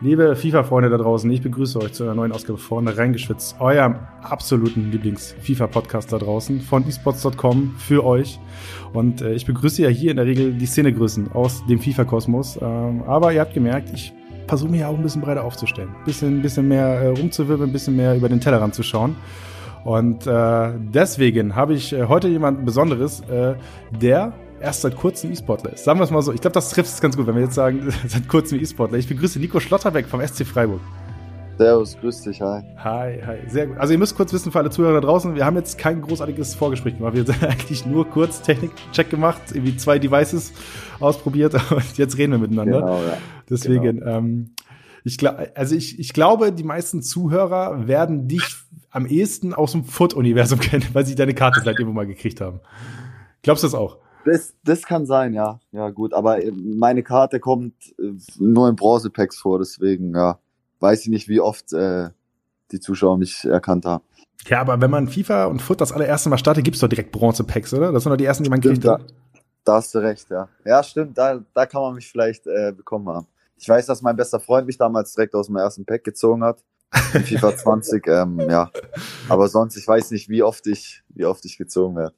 Liebe FIFA-Freunde da draußen, ich begrüße euch zu einer neuen Ausgabe von Reingeschwitzt, eurem absoluten Lieblings-FIFA-Podcast da draußen von esports.com für euch. Und äh, ich begrüße ja hier in der Regel die Szenegrößen aus dem FIFA-Kosmos. Ähm, aber ihr habt gemerkt, ich versuche mich ja auch ein bisschen breiter aufzustellen. Bisschen, bisschen mehr äh, rumzuwirbeln, ein bisschen mehr über den Tellerrand zu schauen. Und äh, deswegen habe ich äh, heute jemanden Besonderes, äh, der erst seit kurzem E-Sportler ist. Sagen wir es mal so. Ich glaube, das trifft es ganz gut, wenn wir jetzt sagen, seit kurzem E-Sportler. Ich begrüße Nico Schlotterbeck vom SC Freiburg. Servus, grüß dich, hi. Hi, hi, sehr gut. Also ihr müsst kurz wissen für alle Zuhörer da draußen, wir haben jetzt kein großartiges Vorgespräch gemacht. Wir haben eigentlich nur kurz Technik-Check gemacht, irgendwie zwei Devices ausprobiert und jetzt reden wir miteinander. Genau, ja. Deswegen, genau. ähm, ich glaube, also ich, ich glaube, die meisten Zuhörer werden dich am ehesten aus dem Foot-Universum kennen, weil sie deine Karte vielleicht irgendwo mal gekriegt haben. Glaubst du das auch? Das, das kann sein, ja. Ja, gut. Aber äh, meine Karte kommt äh, nur in Bronze-Packs vor, deswegen, ja, weiß ich nicht, wie oft äh, die Zuschauer mich erkannt haben. Ja, aber wenn man FIFA und Foot das allererste Mal startet, gibt's doch direkt Bronze-Packs, oder? Das sind doch die ersten, die man kriegt. Da, da hast du recht, ja. Ja, stimmt, da, da kann man mich vielleicht äh, bekommen haben. Ich weiß, dass mein bester Freund mich damals direkt aus dem ersten Pack gezogen hat. FIFA 20, ähm, ja. Aber sonst, ich weiß nicht, wie oft ich, wie oft ich gezogen werde.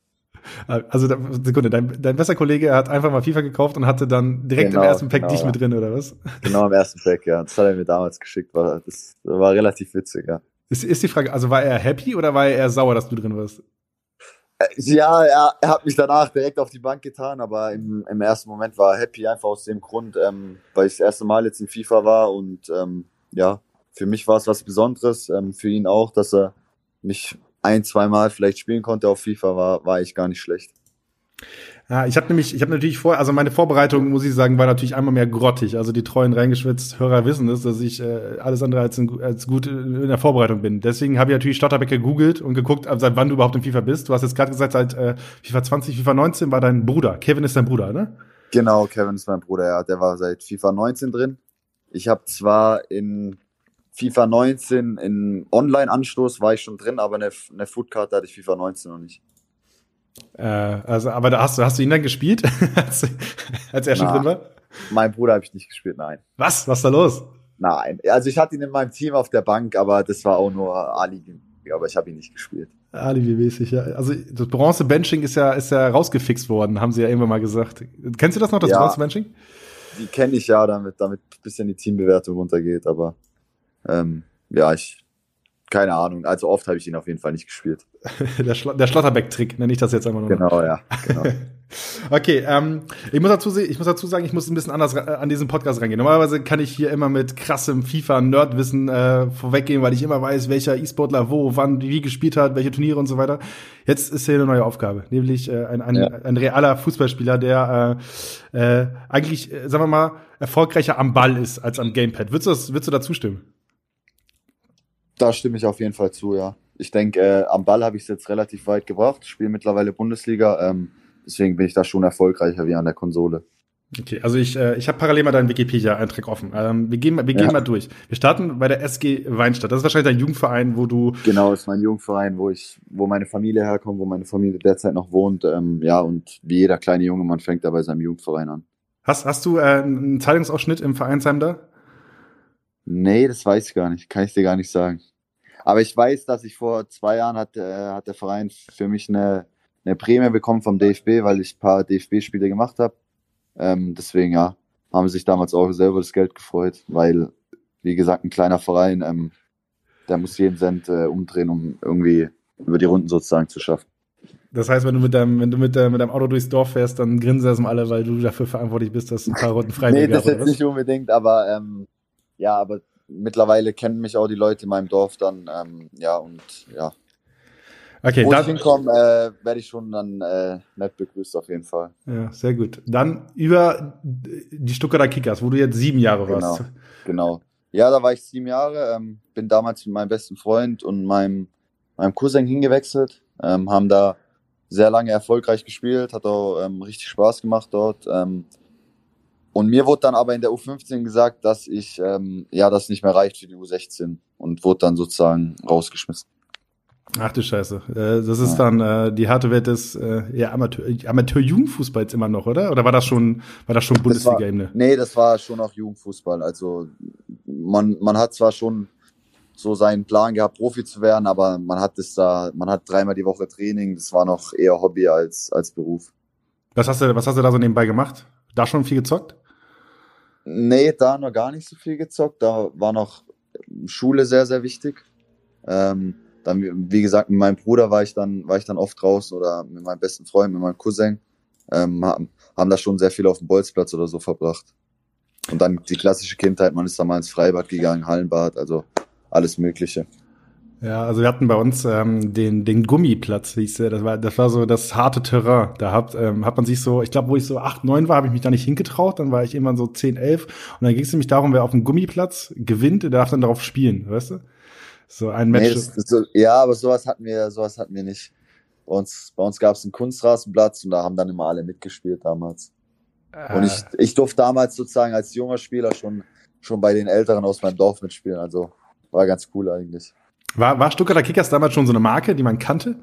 Also, Sekunde, dein, dein bester Kollege hat einfach mal FIFA gekauft und hatte dann direkt genau, im ersten Pack genau, dich mit drin, oder was? Genau, im ersten Pack, ja. Das hat er mir damals geschickt. War, das war relativ witzig, ja. Ist, ist die Frage, also war er happy oder war er eher sauer, dass du drin warst? Äh, ja, er, er hat mich danach direkt auf die Bank getan, aber im, im ersten Moment war er happy, einfach aus dem Grund, ähm, weil ich das erste Mal jetzt in FIFA war und ähm, ja, für mich war es was Besonderes, ähm, für ihn auch, dass er mich ein, zwei Mal vielleicht spielen konnte auf FIFA, war, war ich gar nicht schlecht. Ja, ich habe nämlich, ich habe natürlich vor, also meine Vorbereitung, muss ich sagen, war natürlich einmal mehr grottig. Also die treuen reingeschwitzt Hörer wissen es, dass ich äh, alles andere als, in, als gut in der Vorbereitung bin. Deswegen habe ich natürlich Stotterbeck gegoogelt und geguckt, seit wann du überhaupt in FIFA bist. Du hast jetzt gerade gesagt, seit äh, FIFA 20, FIFA 19 war dein Bruder. Kevin ist dein Bruder, ne? Genau, Kevin ist mein Bruder, ja. Der war seit FIFA 19 drin. Ich habe zwar in FIFA 19 in Online-Anstoß war ich schon drin, aber eine, eine Foodcard hatte ich FIFA 19 noch nicht. Äh, also, aber da hast du, hast du ihn dann gespielt, als, als er schon Na, drin war? Mein Bruder habe ich nicht gespielt, nein. Was? Was ist da los? Nein, also ich hatte ihn in meinem Team auf der Bank, aber das war auch nur Alibi, aber ich habe ihn nicht gespielt. Alibi-mäßig, ja. Also das Bronze-Benching ist ja, ist ja rausgefixt worden, haben sie ja irgendwann mal gesagt. Kennst du das noch, das ja, Bronze-Benching? Die kenne ich ja, damit, damit ein bisschen die Teambewertung runtergeht, aber ähm, ja, ich, keine Ahnung. Also oft habe ich ihn auf jeden Fall nicht gespielt. der, Schlo der Schlotterbeck-Trick nenne ich das jetzt einfach nur. Genau, ja. Genau. okay, ähm, ich, muss dazu, ich muss dazu sagen, ich muss ein bisschen anders an diesen Podcast reingehen. Normalerweise kann ich hier immer mit krassem FIFA-Nerdwissen äh, vorweggehen, weil ich immer weiß, welcher E-Sportler wo, wann, wie gespielt hat, welche Turniere und so weiter. Jetzt ist hier eine neue Aufgabe, nämlich äh, ein, ein, ja. ein realer Fußballspieler, der äh, äh, eigentlich, äh, sagen wir mal, erfolgreicher am Ball ist als am Gamepad. Würdest du, das, würdest du da zustimmen? Da stimme ich auf jeden Fall zu, ja. Ich denke, äh, am Ball habe ich es jetzt relativ weit gebracht, spiele mittlerweile Bundesliga, ähm, deswegen bin ich da schon erfolgreicher wie an der Konsole. Okay, also ich, äh, ich habe parallel mal deinen Wikipedia-Eintrag offen. Ähm, wir gehen, wir gehen ja. mal durch. Wir starten bei der SG Weinstadt. Das ist wahrscheinlich dein Jugendverein, wo du. Genau, ist mein Jugendverein, wo ich, wo meine Familie herkommt, wo meine Familie derzeit noch wohnt. Ähm, ja, und wie jeder kleine Junge, man fängt da bei seinem Jugendverein an. Hast, hast du äh, einen Zeitungsausschnitt im Vereinsheim da? Nee, das weiß ich gar nicht. Kann ich dir gar nicht sagen. Aber ich weiß, dass ich vor zwei Jahren hat, äh, hat der Verein für mich eine, eine Prämie bekommen vom DFB, weil ich ein paar DFB-Spiele gemacht habe. Ähm, deswegen, ja, haben sich damals auch selber das Geld gefreut, weil, wie gesagt, ein kleiner Verein, ähm, der muss jeden Cent äh, umdrehen, um irgendwie über die Runden sozusagen zu schaffen. Das heißt, wenn du mit deinem, wenn du mit, deinem, mit deinem Auto durchs Dorf fährst, dann grinsen erstmal alle, weil du dafür verantwortlich bist, dass ein paar Runden frei Nee, das jetzt nicht unbedingt, aber ähm, ja, aber mittlerweile kennen mich auch die Leute in meinem Dorf dann, ähm, ja, und ja. Okay, Wo dann, ich hinkomme, äh, werde ich schon dann äh, nett begrüßt auf jeden Fall. Ja, sehr gut. Dann über die Stuttgarter Kickers, wo du jetzt sieben Jahre genau, warst. Genau. Ja, da war ich sieben Jahre, ähm, bin damals mit meinem besten Freund und meinem, meinem Cousin hingewechselt, ähm, haben da sehr lange erfolgreich gespielt, hat auch ähm, richtig Spaß gemacht dort. Und mir wurde dann aber in der U15 gesagt, dass ich, ähm, ja, das nicht mehr reicht für die U16 und wurde dann sozusagen rausgeschmissen. Ach du Scheiße. Äh, das ist ja. dann äh, die harte Welt des äh, ja, Amateur, Amateur-Jugendfußballs immer noch, oder? Oder war das schon, war das schon Bundesliga-Ebene? Nee, das war schon auch Jugendfußball. Also man, man hat zwar schon so seinen Plan gehabt, Profi zu werden, aber man hat es da, man hat dreimal die Woche Training. Das war noch eher Hobby als, als Beruf. Was hast du, was hast du da so nebenbei gemacht? Da schon viel gezockt? Nee, da noch gar nicht so viel gezockt. Da war noch Schule sehr, sehr wichtig. Ähm, dann, wie gesagt, mit meinem Bruder war ich dann, war ich dann oft draußen oder mit meinem besten Freund, mit meinem Cousin. Ähm, haben, haben da schon sehr viel auf dem Bolzplatz oder so verbracht. Und dann die klassische Kindheit, man ist da mal ins Freibad gegangen, Hallenbad, also alles Mögliche. Ja, also wir hatten bei uns ähm, den, den Gummiplatz, hieß der. Das war, das war so das harte Terrain. Da hat, ähm, hat man sich so, ich glaube, wo ich so acht, neun war, habe ich mich da nicht hingetraut. Dann war ich irgendwann so zehn, elf. Und dann ging es nämlich darum, wer auf dem Gummiplatz gewinnt, der darf dann darauf spielen, weißt du? So ein Match. Nee, das, das so, ja, aber sowas hatten wir, sowas hatten wir nicht. Bei uns, bei uns gab es einen Kunstrasenplatz und da haben dann immer alle mitgespielt damals. Äh. Und ich, ich durfte damals sozusagen als junger Spieler schon, schon bei den Älteren aus meinem Dorf mitspielen. Also war ganz cool eigentlich. War, war Stuttgarter Kickers damals schon so eine Marke, die man kannte?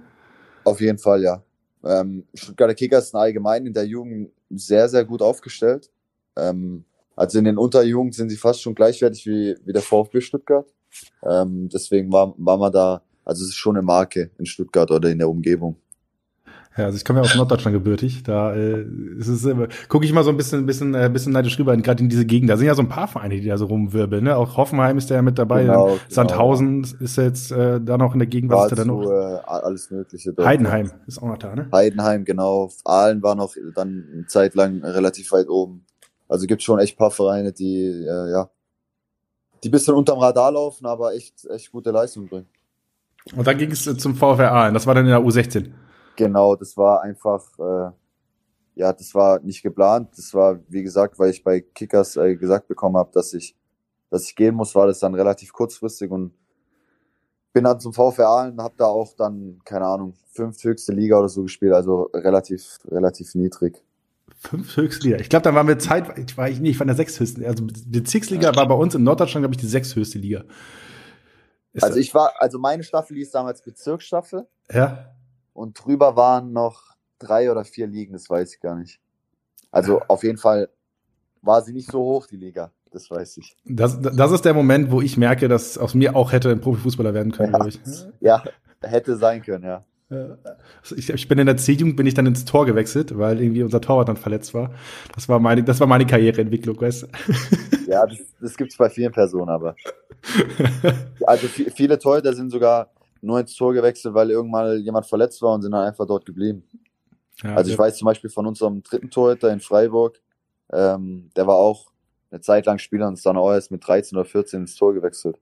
Auf jeden Fall, ja. Ähm, Stuttgarter Kickers sind allgemein in der Jugend sehr, sehr gut aufgestellt. Ähm, also in den Unterjugend sind sie fast schon gleichwertig wie, wie der VfB Stuttgart. Ähm, deswegen war, war man da, also es ist schon eine Marke in Stuttgart oder in der Umgebung. Ja, also ich komme ja aus Norddeutschland gebürtig. Da äh, ist es äh, gucke ich mal so ein bisschen, bisschen, äh, bisschen neidisch rüber, gerade in diese Gegend. Da sind ja so ein paar Vereine, die da so rumwirbeln. Ne? Auch Hoffenheim ist da ja mit dabei. Genau, genau. Sandhausen genau. ist jetzt äh, da noch in der Gegend. Was ist da dann noch? Äh, alles Mögliche. Dort. Heidenheim ist auch noch da, ne? Heidenheim, genau. Aalen war noch dann eine Zeit lang relativ weit oben. Also gibt schon echt paar Vereine, die äh, ja, die bisschen unterm Radar laufen, aber echt, echt gute Leistung bringen. Und dann ging es zum VfR Aalen. Das war dann in der U16. Genau, das war einfach, äh, ja, das war nicht geplant. Das war, wie gesagt, weil ich bei Kickers äh, gesagt bekommen habe, dass ich, dass ich gehen muss, war das dann relativ kurzfristig und bin dann zum VfR Aalen, habe da auch dann, keine Ahnung, fünf höchste Liga oder so gespielt, also relativ, relativ niedrig. Fünf höchste Liga. Ich glaube, da waren wir Zeit, ich war ich nicht, von der sechshöchsten. Also die Bezirksliga war bei uns in Norddeutschland, glaube ich, die sechshöchste Liga. Ist also ich war, also meine Staffel hieß damals Bezirksstaffel. Ja. Und drüber waren noch drei oder vier Ligen, das weiß ich gar nicht. Also auf jeden Fall war sie nicht so hoch, die Liga. Das weiß ich. Das, das ist der Moment, wo ich merke, dass aus mir auch hätte ein Profifußballer werden können, ja. glaube ich. Ja, hätte sein können, ja. Ich, ich bin in der C-Jugend bin ich dann ins Tor gewechselt, weil irgendwie unser Torwart dann verletzt war. Das war meine, das war meine Karriereentwicklung, weißt du? Ja, das, das gibt's bei vielen Personen, aber. Also viele Torhüter sind sogar nur ins Tor gewechselt, weil irgendwann jemand verletzt war und sind dann einfach dort geblieben. Ja, also ich weiß zum Beispiel von unserem dritten Torhüter in Freiburg, ähm, der war auch eine Zeit lang Spieler und ist dann auch erst mit 13 oder 14 ins Tor gewechselt.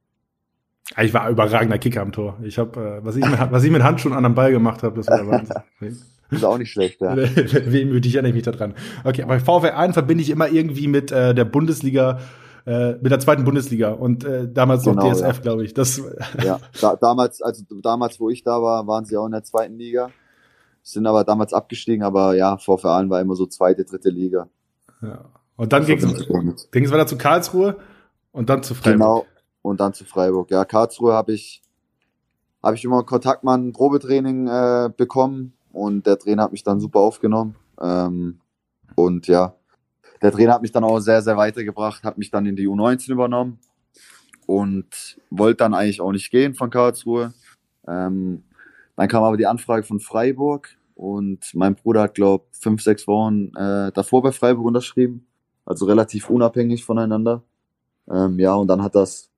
Ich war überragender Kicker am Tor. Ich habe, äh, was, ich mit, was ich mit Handschuhen an einem Ball gemacht habe, das war Wahnsinn. Das ist auch nicht schlecht, ja. Wehmütig erinnere ich mich da dran. Okay, aber VfR 1 verbinde ich immer irgendwie mit äh, der Bundesliga äh, mit der zweiten Bundesliga und äh, damals genau, noch DSF, ja. glaube ich. Das ja, da, damals, also damals, wo ich da war, waren sie auch in der zweiten Liga, sind aber damals abgestiegen, aber ja, vor Verein war immer so zweite, dritte Liga. Ja. Und dann ging es weiter zu Karlsruhe und dann zu Freiburg. Genau, und dann zu Freiburg. Ja, Karlsruhe habe ich, habe ich immer Kontakt mal ein Probetraining äh, bekommen und der Trainer hat mich dann super aufgenommen. Ähm, und ja, der Trainer hat mich dann auch sehr, sehr weitergebracht, hat mich dann in die U19 übernommen und wollte dann eigentlich auch nicht gehen von Karlsruhe. Ähm, dann kam aber die Anfrage von Freiburg und mein Bruder hat, glaube ich, fünf, sechs Wochen äh, davor bei Freiburg unterschrieben, also relativ unabhängig voneinander. Ähm, ja, und dann hat das,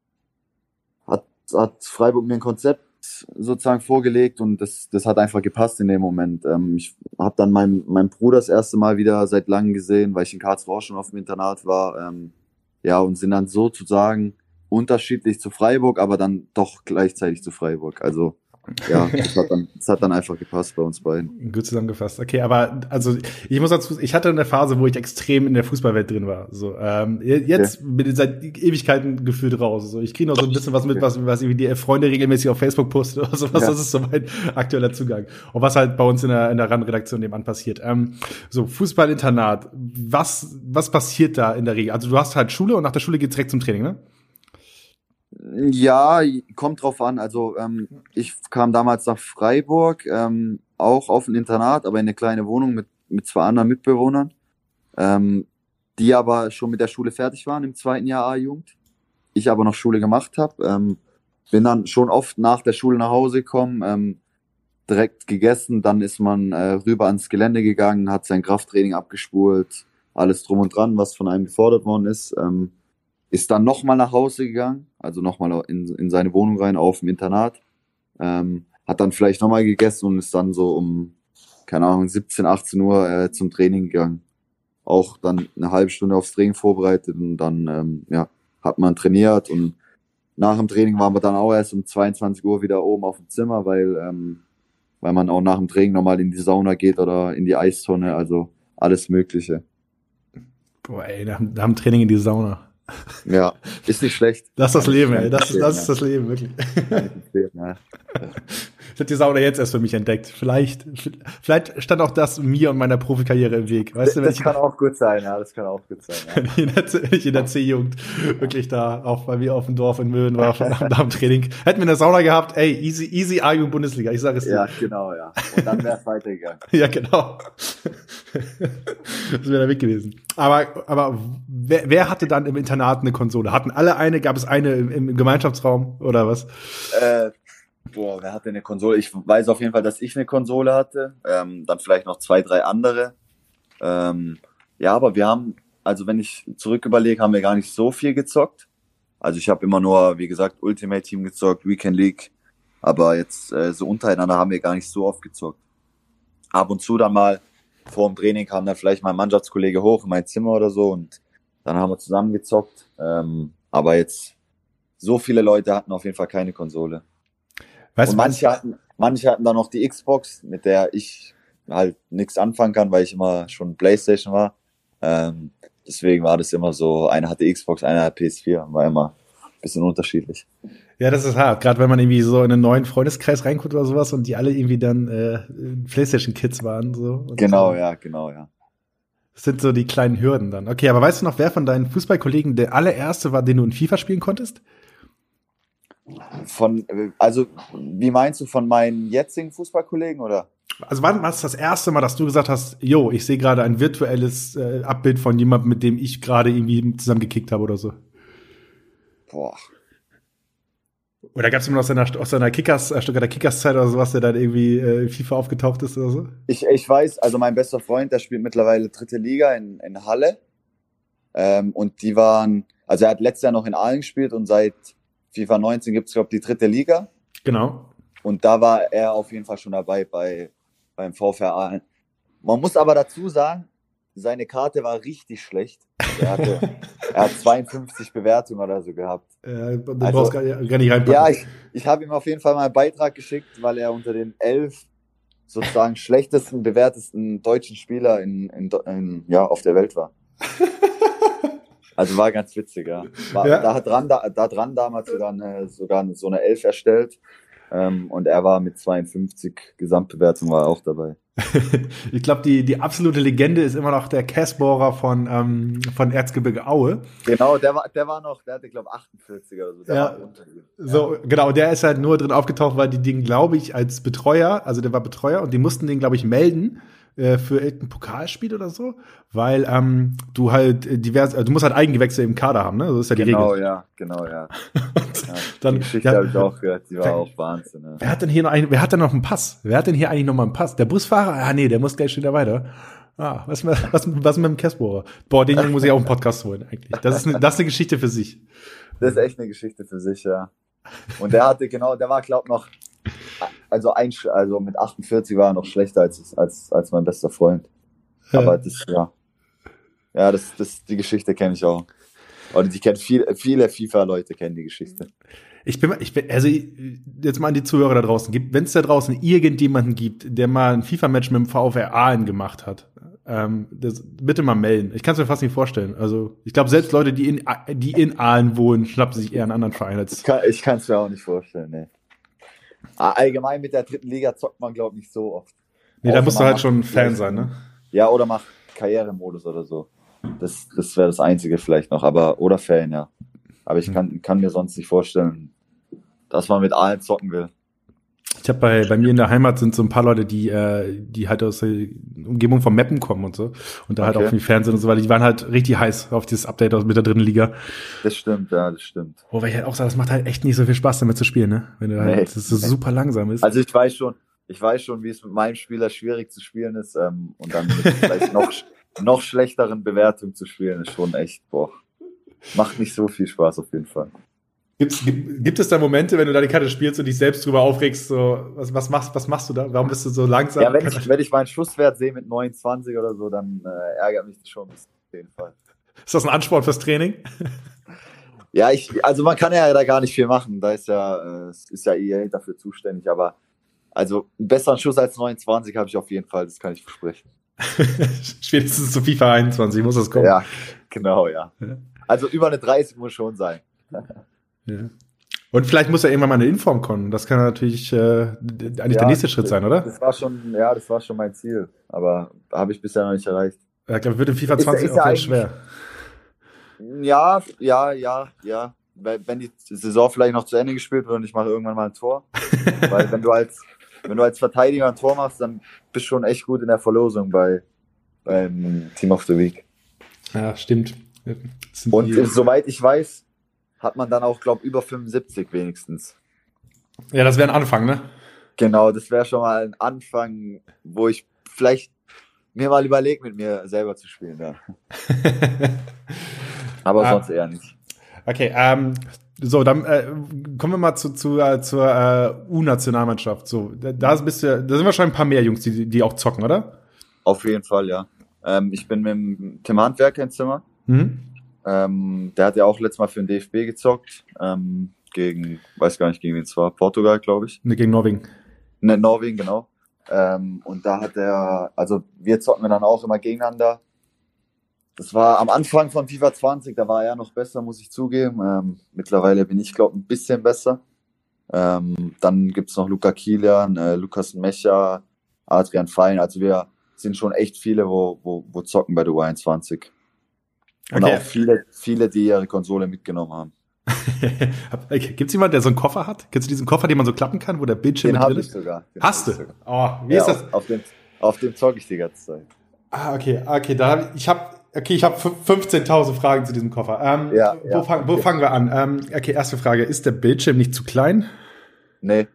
hat, hat Freiburg mir ein Konzept sozusagen vorgelegt und das, das hat einfach gepasst in dem Moment. Ähm, ich habe dann meinen mein Bruder das erste Mal wieder seit langem gesehen, weil ich in Karlsruhe auch schon auf dem Internat war. Ähm, ja, und sind dann sozusagen unterschiedlich zu Freiburg, aber dann doch gleichzeitig zu Freiburg. Also ja, das hat, dann, das hat dann einfach gepasst bei uns beiden. Gut zusammengefasst. Okay, aber also ich muss dazu, ich hatte eine Phase, wo ich extrem in der Fußballwelt drin war. So, ähm, jetzt okay. bin ich seit Ewigkeiten gefühlt raus. So, ich kriege noch so ein bisschen was mit, was, was irgendwie die Freunde regelmäßig auf Facebook posten oder sowas. Ja. Das ist so mein aktueller Zugang. Und was halt bei uns in der, in der RAN-Redaktion nebenan passiert. Ähm, so, Fußballinternat. Was, was passiert da in der Regel? Also du hast halt Schule und nach der Schule geht's direkt zum Training, ne? Ja, kommt drauf an. Also ähm, ich kam damals nach Freiburg, ähm, auch auf ein Internat, aber in eine kleine Wohnung mit, mit zwei anderen Mitbewohnern, ähm, die aber schon mit der Schule fertig waren im zweiten Jahr A-Jugend. ich aber noch Schule gemacht habe. Ähm, bin dann schon oft nach der Schule nach Hause gekommen, ähm, direkt gegessen, dann ist man äh, rüber ans Gelände gegangen, hat sein Krafttraining abgespult, alles drum und dran, was von einem gefordert worden ist. Ähm, ist dann nochmal nach Hause gegangen, also nochmal in, in seine Wohnung rein auf dem Internat. Ähm, hat dann vielleicht nochmal gegessen und ist dann so um, keine Ahnung, 17, 18 Uhr äh, zum Training gegangen. Auch dann eine halbe Stunde aufs Training vorbereitet und dann ähm, ja, hat man trainiert und nach dem Training waren wir dann auch erst um 22 Uhr wieder oben auf dem Zimmer, weil, ähm, weil man auch nach dem Training nochmal in die Sauna geht oder in die Eistonne, also alles Mögliche. Boah, ey, nach, nach dem Training in die Sauna. Ja, ist nicht schlecht. Das ist das Leben, ey. Das, das ist das Leben, wirklich. Ich habe die Sauna jetzt erst für mich entdeckt. Vielleicht, vielleicht stand auch das mir und meiner Profikarriere im Weg. Weißt das, du, das kann auch gut sein, ja, das kann auch gut sein. Ja. Wenn ich in der C-Jugend wirklich da auch bei mir auf dem Dorf in Möwen war, nach, nach dem Training, hätten wir eine Sauna gehabt, ey, easy, easy A-Jugend Bundesliga, ich sage es dir. Ja, genau, ja. Und dann wäre es weitergegangen. ja, genau. das wäre der Weg gewesen. Aber, aber wer, wer hatte dann im Internat eine Konsole? Hatten alle eine? Gab es eine im, im Gemeinschaftsraum oder was? Äh, boah, wer hatte eine Konsole? Ich weiß auf jeden Fall, dass ich eine Konsole hatte. Ähm, dann vielleicht noch zwei, drei andere. Ähm, ja, aber wir haben, also wenn ich zurück überlege, haben wir gar nicht so viel gezockt. Also ich habe immer nur, wie gesagt, Ultimate Team gezockt, Weekend League. Aber jetzt äh, so untereinander haben wir gar nicht so oft gezockt. Ab und zu dann mal vor dem Training kam dann vielleicht mein Mannschaftskollege hoch in mein Zimmer oder so und dann haben wir zusammen gezockt. Ähm, aber jetzt so viele Leute hatten auf jeden Fall keine Konsole. Weißt und manche hatten, manche hatten dann noch die Xbox, mit der ich halt nichts anfangen kann, weil ich immer schon PlayStation war. Ähm, deswegen war das immer so, einer hatte Xbox, einer hatte PS4, war immer ein bisschen unterschiedlich. Ja, das ist hart. Gerade wenn man irgendwie so in einen neuen Freundeskreis reinguckt oder sowas und die alle irgendwie dann äh, PlayStation-Kids waren. So. genau, so. ja, genau, ja. Das sind so die kleinen Hürden dann. Okay, aber weißt du noch, wer von deinen Fußballkollegen der allererste war, den du in FIFA spielen konntest? Von, also, wie meinst du von meinen jetzigen Fußballkollegen oder? Also wann war es das erste Mal, dass du gesagt hast, yo, ich sehe gerade ein virtuelles äh, Abbild von jemandem, mit dem ich gerade irgendwie zusammen gekickt habe oder so? Boah, oder gab es immer aus seiner, aus seiner Kickers, äh, Stuttgarter Kickers-Zeit oder sowas, der dann irgendwie äh, FIFA aufgetaucht ist oder so? Ich, ich weiß, also mein bester Freund, der spielt mittlerweile dritte Liga in, in Halle. Ähm, und die waren, also er hat letztes Jahr noch in Aalen gespielt und seit FIFA 19 gibt es, glaube ich, die dritte Liga. Genau. Und da war er auf jeden Fall schon dabei bei, beim VfR Aalen. Man muss aber dazu sagen, seine Karte war richtig schlecht. Er, hatte, er hat 52 Bewertungen oder so gehabt. Ja, du also, brauchst gar, gar nicht reinpacken. Ja, ich, ich habe ihm auf jeden Fall mal einen Beitrag geschickt, weil er unter den elf sozusagen schlechtesten, bewertesten deutschen Spieler in, in, in, ja, auf der Welt war. Also war ganz witzig, ja. War, ja. Da hat dran, da, da dran damals sogar, eine, sogar so eine Elf erstellt. Ähm, und er war mit 52 Gesamtbewertung war auch dabei. ich glaube, die, die absolute Legende ist immer noch der Cassbohrer von, ähm, von Erzgebirge Aue. Genau, der war, der war noch, der hatte, glaube 48 oder so. Der ja, so, ja. genau, der ist halt nur drin aufgetaucht, weil die den, glaube ich, als Betreuer, also der war Betreuer und die mussten den, glaube ich, melden äh, für irgendein Pokalspiel oder so, weil ähm, du halt äh, divers, also du musst halt Eigengewächse im Kader haben, ne? So ist ja die genau, Regel. Genau, ja, genau, ja. ja dann, die Geschichte ja, habe ich auch gehört, die war wer, auch Wahnsinn. Ja. Wer hat denn hier noch einen, wer hat denn noch einen Pass? Wer hat denn hier eigentlich noch mal einen Pass? Der Busfahrer? Ah, nee, der muss gleich schon wieder weiter. Ah, was, was, was mit dem Kessbohrer? Boah, den Jungen muss ich auch einen Podcast holen, eigentlich. Das ist, eine, das ist eine Geschichte für sich. Das ist echt eine Geschichte für sich, ja. Und der hatte genau, der war, glaub noch, also, ein, also mit 48 war er noch schlechter als, als, als mein bester Freund. Aber das, ja. Ja, das, das, die Geschichte kenne ich auch. Oder die kennen viel, viele FIFA-Leute kennen die Geschichte. Ich bin, ich bin, also jetzt mal an die Zuhörer da draußen. Wenn es da draußen irgendjemanden gibt, der mal ein FIFA-Match mit dem VfR Aalen gemacht hat, ähm, das, bitte mal melden. Ich kann es mir fast nicht vorstellen. Also ich glaube, selbst Leute, die in, die in Aalen wohnen, schnappen sich eher einen anderen Verein als. Ich kann es mir auch nicht vorstellen, ne. Allgemein mit der dritten Liga zockt man, glaube ich, nicht so oft. Nee, da musst du halt schon Fan sein, ne? Ja, oder mach Karrieremodus oder so. Das, das wäre das Einzige vielleicht noch, aber oder Fan, ja. Aber ich hm. kann, kann mir sonst nicht vorstellen, dass man mit allen zocken will. Ich habe bei, bei mir in der Heimat sind so ein paar Leute, die, äh, die halt aus der Umgebung von Meppen kommen und so. Und da halt okay. halt auch viel Fernsehen und so weiter. Die waren halt richtig heiß auf dieses Update aus mit der dritten Liga. Das stimmt, ja, das stimmt. Wobei ich halt auch sage, das macht halt echt nicht so viel Spaß, damit zu spielen, ne? Wenn du halt, nee. das so super langsam ist. Also ich weiß schon, ich weiß schon, wie es mit meinem Spieler schwierig zu spielen ist. Ähm, und dann mit vielleicht noch, noch schlechteren Bewertungen zu spielen, ist schon echt, boah. Macht nicht so viel Spaß auf jeden Fall. Gibt's, gibt, gibt es da Momente, wenn du da die Karte spielst und dich selbst drüber aufregst, so, was, was, machst, was machst du da? Warum bist du so langsam? Ja, wenn ich, wenn ich meinen Schusswert sehe mit 29 oder so, dann äh, ärgert mich das schon auf jeden Fall. Ist das ein Ansporn fürs Training? ja, ich, also man kann ja da gar nicht viel machen. Da ist ja, äh, ist ja EA dafür zuständig, aber also einen besseren Schuss als 29 habe ich auf jeden Fall, das kann ich versprechen. Spätestens zu FIFA 21 muss das kommen. Ja, genau, ja. Also über eine 30 muss schon sein. Ja. Und vielleicht muss er irgendwann mal eine Inform kommen. Das kann natürlich äh, eigentlich ja, der nächste Schritt sein, oder? Das war schon, ja, das war schon mein Ziel. Aber habe ich bisher noch nicht erreicht. Ja, ich glaube, wird in FIFA 20 ist, ist auch ja schwer. Ja, ja, ja, ja. Wenn die Saison vielleicht noch zu Ende gespielt wird und ich mache irgendwann mal ein Tor. Weil wenn du als, wenn du als Verteidiger ein Tor machst, dann bist du schon echt gut in der Verlosung bei beim Team of the Week. Ja, stimmt. Und soweit ich weiß, hat man dann auch, glaube über 75 wenigstens. Ja, das wäre ein Anfang, ne? Genau, das wäre schon mal ein Anfang, wo ich vielleicht mir mal überlege, mit mir selber zu spielen. Ja. Aber ah. sonst eher nicht. Okay, ähm, so, dann äh, kommen wir mal zu, zu, äh, zur äh, U-Nationalmannschaft. So, da bist du, da sind wahrscheinlich ein paar mehr Jungs, die, die auch zocken, oder? Auf jeden Fall, ja. Ähm, ich bin mit dem Tim Handwerker im Zimmer. Mhm. Ähm, der hat ja auch letztes Mal für den DFB gezockt. Ähm, gegen, weiß gar nicht, gegen wen es war. Portugal, glaube ich. Ne, gegen Norwegen. Ne, Norwegen, genau. Ähm, und da hat er, also wir zocken dann auch immer gegeneinander. Das war am Anfang von FIFA 20, da war er noch besser, muss ich zugeben. Ähm, mittlerweile bin ich, glaube ein bisschen besser. Ähm, dann gibt's noch Luca Kilian, äh, Lukas Mecha, Adrian Fein. Also wir sind schon echt viele, wo, wo, wo zocken bei der U21. Und okay. auch viele, viele, die ihre Konsole mitgenommen haben. Gibt es jemanden, der so einen Koffer hat? Kennst du diesen Koffer, den man so klappen kann, wo der Bildschirm den mit drin ist? Sogar. Den Hast du? Sogar. Oh, wie ja, ist das? Auf, auf dem, auf dem zocke ich die ganze Zeit. Ah, okay, okay, da hab ich, ich habe okay, ich habe 15.000 Fragen zu diesem Koffer. Ähm, ja, wo, ja, fang, wo okay. fangen wir an? Ähm, okay, erste Frage, ist der Bildschirm nicht zu klein? Nee.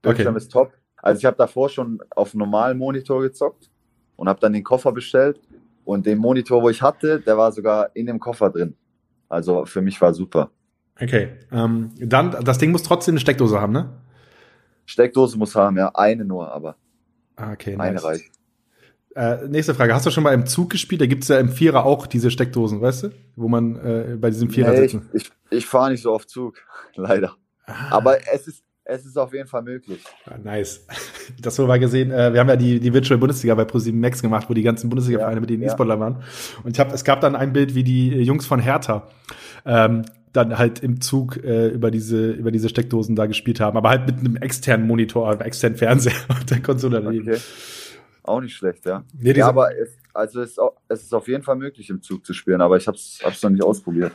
Bildschirm okay. ist top. Also ich habe davor schon auf normalen Monitor gezockt und habe dann den Koffer bestellt und den Monitor, wo ich hatte, der war sogar in dem Koffer drin. Also für mich war super. Okay. Ähm, dann, das Ding muss trotzdem eine Steckdose haben, ne? Steckdose muss haben, ja. Eine nur, aber. Ah, okay, eine nice. reicht. Äh, nächste Frage. Hast du schon mal im Zug gespielt? Da gibt's ja im Vierer auch diese Steckdosen, weißt du? Wo man äh, bei diesem Vierer nee, sitzen. Ich, ich, ich fahre nicht so oft Zug, leider. Ah. Aber es ist, es ist auf jeden Fall möglich. Ja, nice. Das haben wir mal gesehen. Äh, wir haben ja die, die Virtual Bundesliga bei ProSieben Max gemacht, wo die ganzen Bundesliga-Vereine ja, mit den E-Sportlern waren. Und ich hab, es gab dann ein Bild, wie die Jungs von Hertha ähm, dann halt im Zug äh, über diese über diese Steckdosen da gespielt haben, aber halt mit einem externen Monitor, einem externen Fernseher und der Konsole daneben. Okay. Auch nicht schlecht, ja. Nee, ja, aber es, also es, es ist auf jeden Fall möglich im Zug zu spielen, aber ich habe es noch nicht ausprobiert.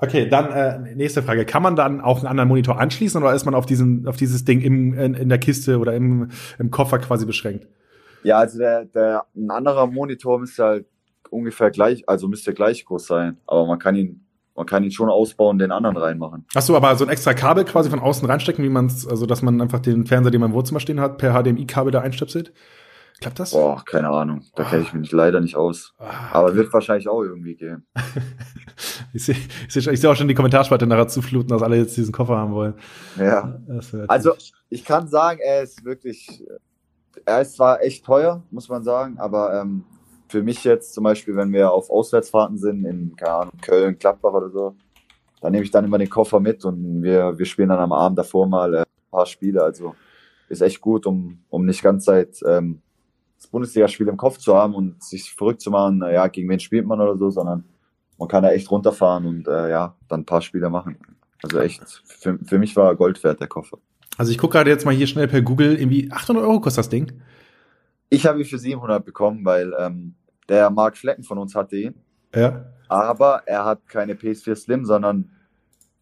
Okay, dann äh, nächste Frage. Kann man dann auch einen anderen Monitor anschließen oder ist man auf, diesen, auf dieses Ding im, in, in der Kiste oder im, im Koffer quasi beschränkt? Ja, also der, der, ein anderer Monitor müsste halt ungefähr gleich, also müsste gleich groß sein, aber man kann ihn, man kann ihn schon ausbauen, den anderen reinmachen. Hast du aber so ein extra Kabel quasi von außen reinstecken, wie man es, also dass man einfach den Fernseher, den man im Wohnzimmer stehen hat, per HDMI-Kabel da einstöpselt? Klappt das? Boah, keine Ahnung. Da kenne ich mich leider nicht aus. Ah, Aber wird wahrscheinlich auch irgendwie gehen. ich sehe ich seh, ich seh auch schon die Kommentarspalte nachher zufluten, dass alle jetzt diesen Koffer haben wollen. Ja. Also, ich kann sagen, er ist wirklich, er ist zwar echt teuer, muss man sagen, aber ähm, für mich jetzt zum Beispiel, wenn wir auf Auswärtsfahrten sind, in keine Ahnung, Köln, Gladbach oder so, dann nehme ich dann immer den Koffer mit und wir, wir spielen dann am Abend davor mal äh, ein paar Spiele. Also ist echt gut, um, um nicht ganz Zeit ähm, das Bundesligaspiel im Kopf zu haben und sich verrückt zu machen, ja, gegen wen spielt man oder so, sondern man kann da echt runterfahren und äh, ja, dann ein paar Spiele machen. Also echt, für, für mich war Gold wert, der Koffer. Also ich gucke gerade jetzt mal hier schnell per Google, irgendwie 800 Euro kostet das Ding. Ich habe ihn für 700 bekommen, weil ähm, der Marc Flecken von uns hatte ihn. Ja. Aber er hat keine PS4 Slim, sondern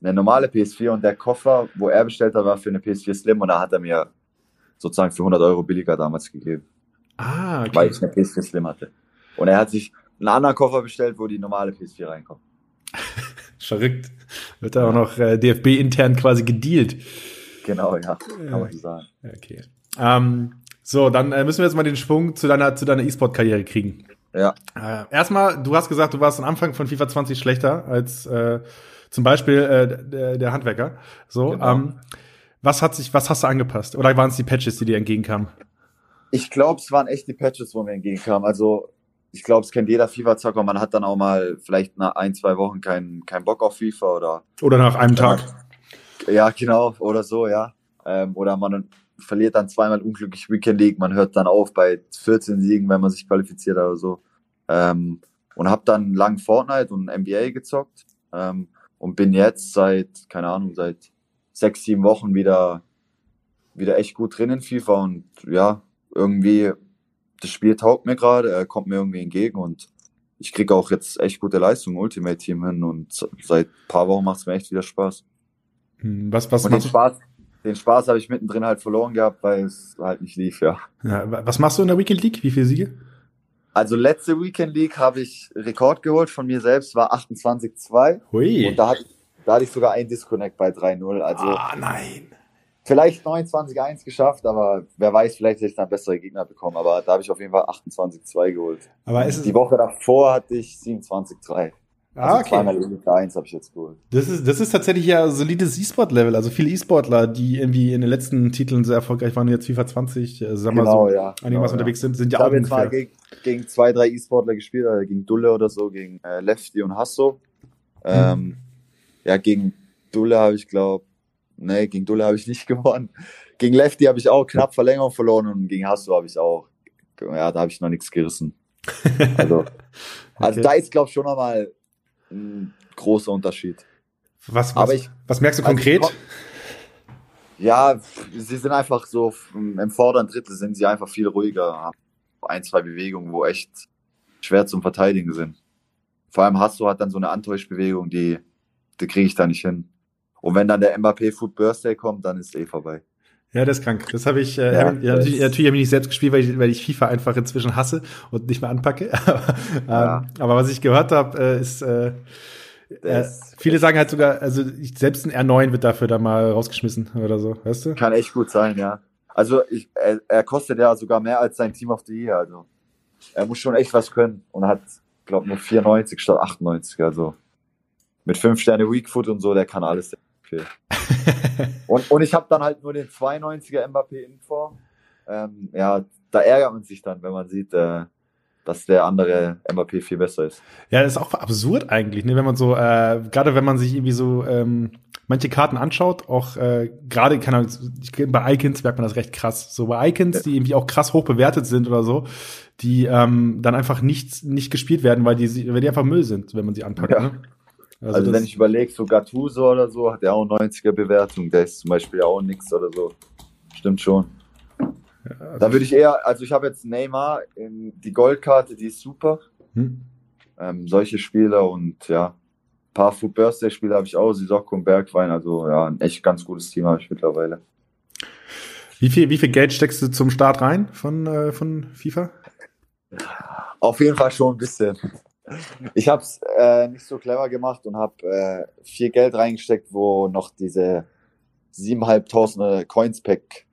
eine normale PS4 und der Koffer, wo er bestellt hat, war für eine PS4 Slim und da hat er mir sozusagen für 100 Euro billiger damals gegeben. Ah, okay. Weil ich eine PS4 Slim hatte. Und er hat sich einen anderen Koffer bestellt, wo die normale PS4 reinkommt. Verrückt. Wird da auch noch äh, DFB intern quasi gedealt. Genau, ja, kann man so sagen. Okay. Ähm, so, dann äh, müssen wir jetzt mal den Schwung zu deiner, zu deiner E-Sport-Karriere kriegen. Ja. Äh, erstmal, du hast gesagt, du warst am Anfang von FIFA 20 schlechter als äh, zum Beispiel äh, der, der Handwerker. So, Genau. ähm, was hat sich, was hast du angepasst? Oder waren es die Patches, die dir entgegenkamen? Ich glaube, es waren echt die Patches, wo mir entgegenkamen. Also, ich glaube, es kennt jeder FIFA-Zocker. Man hat dann auch mal vielleicht nach ein, zwei Wochen keinen keinen Bock auf FIFA oder Oder nach einem. Tag? Ja, genau, oder so, ja. Ähm, oder man verliert dann zweimal unglücklich Weekend League, man hört dann auf bei 14 Siegen, wenn man sich qualifiziert oder so. Ähm, und habe dann lang Fortnite und NBA gezockt ähm, und bin jetzt seit, keine Ahnung, seit sechs, sieben Wochen wieder, wieder echt gut drin in FIFA und ja, irgendwie, das Spiel taugt mir gerade, er kommt mir irgendwie entgegen und ich kriege auch jetzt echt gute Leistung im Ultimate Team hin und seit paar Wochen macht es mir echt wieder Spaß. Hm, Was, was, Und den Spaß, den Spaß habe ich mittendrin halt verloren gehabt, weil es halt nicht lief, ja. ja, was machst du in der Weekend League? Wie viele Siege? Also letzte Weekend League habe ich Rekord geholt von mir selbst, war 28-2 Hui. und da, hat, da hatte ich sogar einen Disconnect bei 3-0. Also ah, nein. Vielleicht 29-1 geschafft, aber wer weiß, vielleicht hätte ich dann bessere Gegner bekommen. Aber da habe ich auf jeden Fall 28-2 geholt. Aber ist Die Woche davor hatte ich 27-3. Also ah, okay. zweimal Elite 1 habe ich jetzt geholt. Das ist, das ist tatsächlich ja solides E-Sport-Level. Also viele E-Sportler, die irgendwie in den letzten Titeln sehr erfolgreich waren, jetzt FIFA 20, äh, sagen wir Genau, so, ja. genau, ja. unterwegs sind, sind Ich ja auch habe jetzt mal ungefähr. gegen, gegen zwei, drei E-Sportler gespielt, also gegen Dulle oder so, gegen äh, Lefty und Hasso. Ähm, ja, gegen Dulle habe ich glaube, nee, gegen Dulle habe ich nicht gewonnen. Gegen Lefty habe ich auch knapp Verlängerung verloren und gegen Hasso habe ich auch, ja, da habe ich noch nichts gerissen. Also, also Okay. da ist glaube ich schon nochmal ein großer Unterschied. Was, was, ich- was merkst du also konkret? ich Ja, sie sind einfach so, im vorderen Drittel sind sie einfach viel ruhiger, haben ein, zwei Bewegungen, wo echt schwer zum Verteidigen sind. Vor allem Hasso hat dann so eine Antäuschbewegung, die, die kriege ich da nicht hin. Und wenn dann der Mbappé Food Birthday kommt, dann ist eh vorbei. Ja, das ist krank. Das habe ich, äh, Ja, ja, natürlich, natürlich habe ich nicht selbst gespielt, weil ich, weil ich FIFA einfach inzwischen hasse und nicht mehr anpacke. aber, Ja. ähm, aber was ich gehört habe, äh, ist, äh, äh, Das viele sagen halt sogar, also ich, selbst ein R9 wird dafür da mal rausgeschmissen oder so, weißt du? kann echt gut sein, ja. Also ich, er, er kostet ja sogar mehr als sein Team of the Year. Also er muss schon echt was können und hat, glaube nur 94 statt 98. Also mit 5 Sterne Weak Foot und so, der kann alles. Okay. Und, und ich habe dann halt nur den 92er Mbappé Info. Ähm, ja, da ärgert man sich dann, wenn man sieht, äh, dass der andere Mbappé viel besser ist. Ja, das ist auch absurd eigentlich, ne? wenn man so, äh, gerade wenn man sich irgendwie so ähm, manche Karten anschaut, auch äh, gerade, keine Ahnung, bei Icons merkt man das recht krass. So bei Icons, die irgendwie auch krass hoch bewertet sind oder so, die ähm, dann einfach nicht, nicht gespielt werden, weil die, weil die einfach Müll sind, wenn man sie anpackt. Ja. Ne? Also, das- wenn ich überlege, so Gattuso oder so, hat er auch 90er Bewertung, der ist zum Beispiel auch nix oder so. Stimmt schon. also- Da würde ich eher, also ich habe jetzt Neymar, die Goldkarte, die ist super. hm? Ähm, solche Spieler und ja, ein paar Food Birthday Spieler habe ich auch, Sissoko und Bergwein, also ja, ein echt ganz gutes Team habe ich mittlerweile. Wie viel, wie viel Geld steckst du zum Start rein von, äh, von FIFA? Auf jeden Fall schon ein bisschen. Ich habe es äh, nicht so clever gemacht und habe äh, viel Geld reingesteckt, wo noch diese 7.500 Coins Pack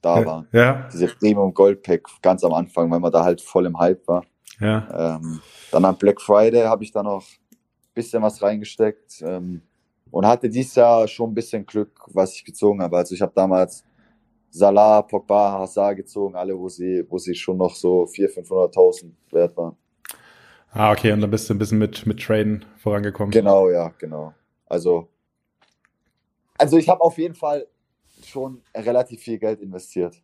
da war. Ja, Diese Premium Gold Pack ganz am Anfang, weil man da halt voll im Hype war. ja. Ähm, dann am Black Friday habe ich da noch ein bisschen was reingesteckt ähm, und hatte dieses Jahr schon ein bisschen Glück, was ich gezogen habe. Also ich habe damals Salah, Pogba, Hazard gezogen, alle, wo sie, wo sie schon noch so 400.000, 500.000 wert waren. Ah, okay, und dann bist du ein bisschen mit, mit Traden vorangekommen. Genau, ja, genau. Also, also ich habe auf jeden Fall schon relativ viel Geld investiert.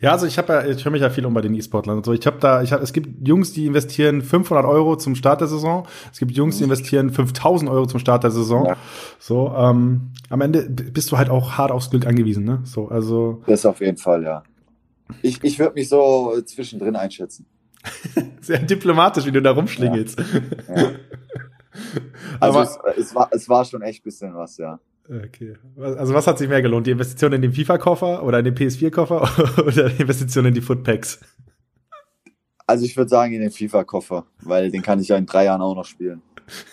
Ja, also ich habe ja, ich höre mich ja viel um bei den E-Sportlern und so. Ich habe da, ich hab, es gibt Jungs, die investieren 500 Euro zum Start der Saison. Es gibt Jungs, die investieren 5000 Euro zum Start der Saison. Ja. So, ähm, am Ende bist du halt auch hart aufs Glück angewiesen, ne? So, also Das auf jeden Fall, ja. Ich, ich würde mich so zwischendrin einschätzen. sehr diplomatisch, wie du da rumschlingelst. Ja. Also Aber es, es, war, es war schon echt bisschen was, ja. Okay. Also was hat sich mehr gelohnt? Die Investition in den FIFA-Koffer oder in den PS4-Koffer oder die Investition in die Footpacks? Also ich würde sagen in den FIFA-Koffer, weil den kann ich ja in drei Jahren auch noch spielen.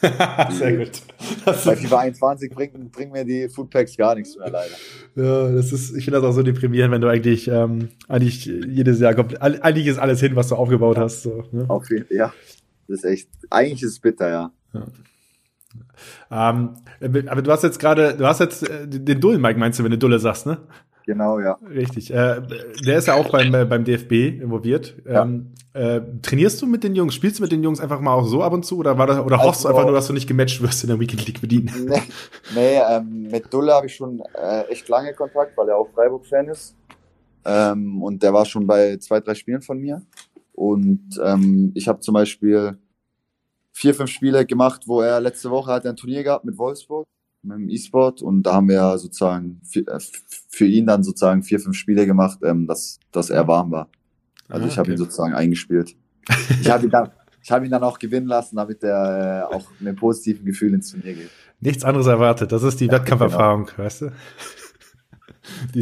Sehr gut. Das Bei FIFA 21 bringen, bringen mir die Foodpacks gar nichts mehr leider. Ja, das ist, ich finde das auch so deprimierend, wenn du eigentlich, ähm, eigentlich jedes Jahr komplett, eigentlich ist alles hin, was du aufgebaut hast. So, ne? Auf jeden ja. Das ist echt, eigentlich ist es bitter, ja. ja. Ähm, aber du hast jetzt gerade, du hast jetzt äh, den Dullen, Mike, meinst du, wenn du Dulle sagst, ne? Genau, ja. Richtig. Äh, der ist ja auch beim, äh, beim DFB involviert. Ja. Ähm, äh, trainierst du mit den Jungs? Spielst du mit den Jungs einfach mal auch so ab und zu? Oder, war das, oder also, hoffst du einfach nur, dass du nicht gematcht wirst in der Weekend League bedienen? Nee, nee ähm, mit Dulle habe ich schon äh, echt lange Kontakt, weil er auch Freiburg-Fan ist. Ähm, und der war schon bei zwei, drei Spielen von mir. Und ähm, ich habe zum Beispiel vier, fünf Spiele gemacht, wo er letzte Woche hat ein Turnier gehabt mit Wolfsburg, mit dem E-Sport. Und da haben wir sozusagen für, äh, für ihn dann sozusagen vier, fünf Spiele gemacht, ähm, dass, dass er warm war. Also ah, ich habe okay. ihn sozusagen eingespielt. Ich habe ihn, dann, ich hab ihn dann auch gewinnen lassen, damit er äh, auch mit einem positiven Gefühl ins Turnier geht. Nichts anderes erwartet. Das ist die ja, Wettkampferfahrung, genau. weißt du?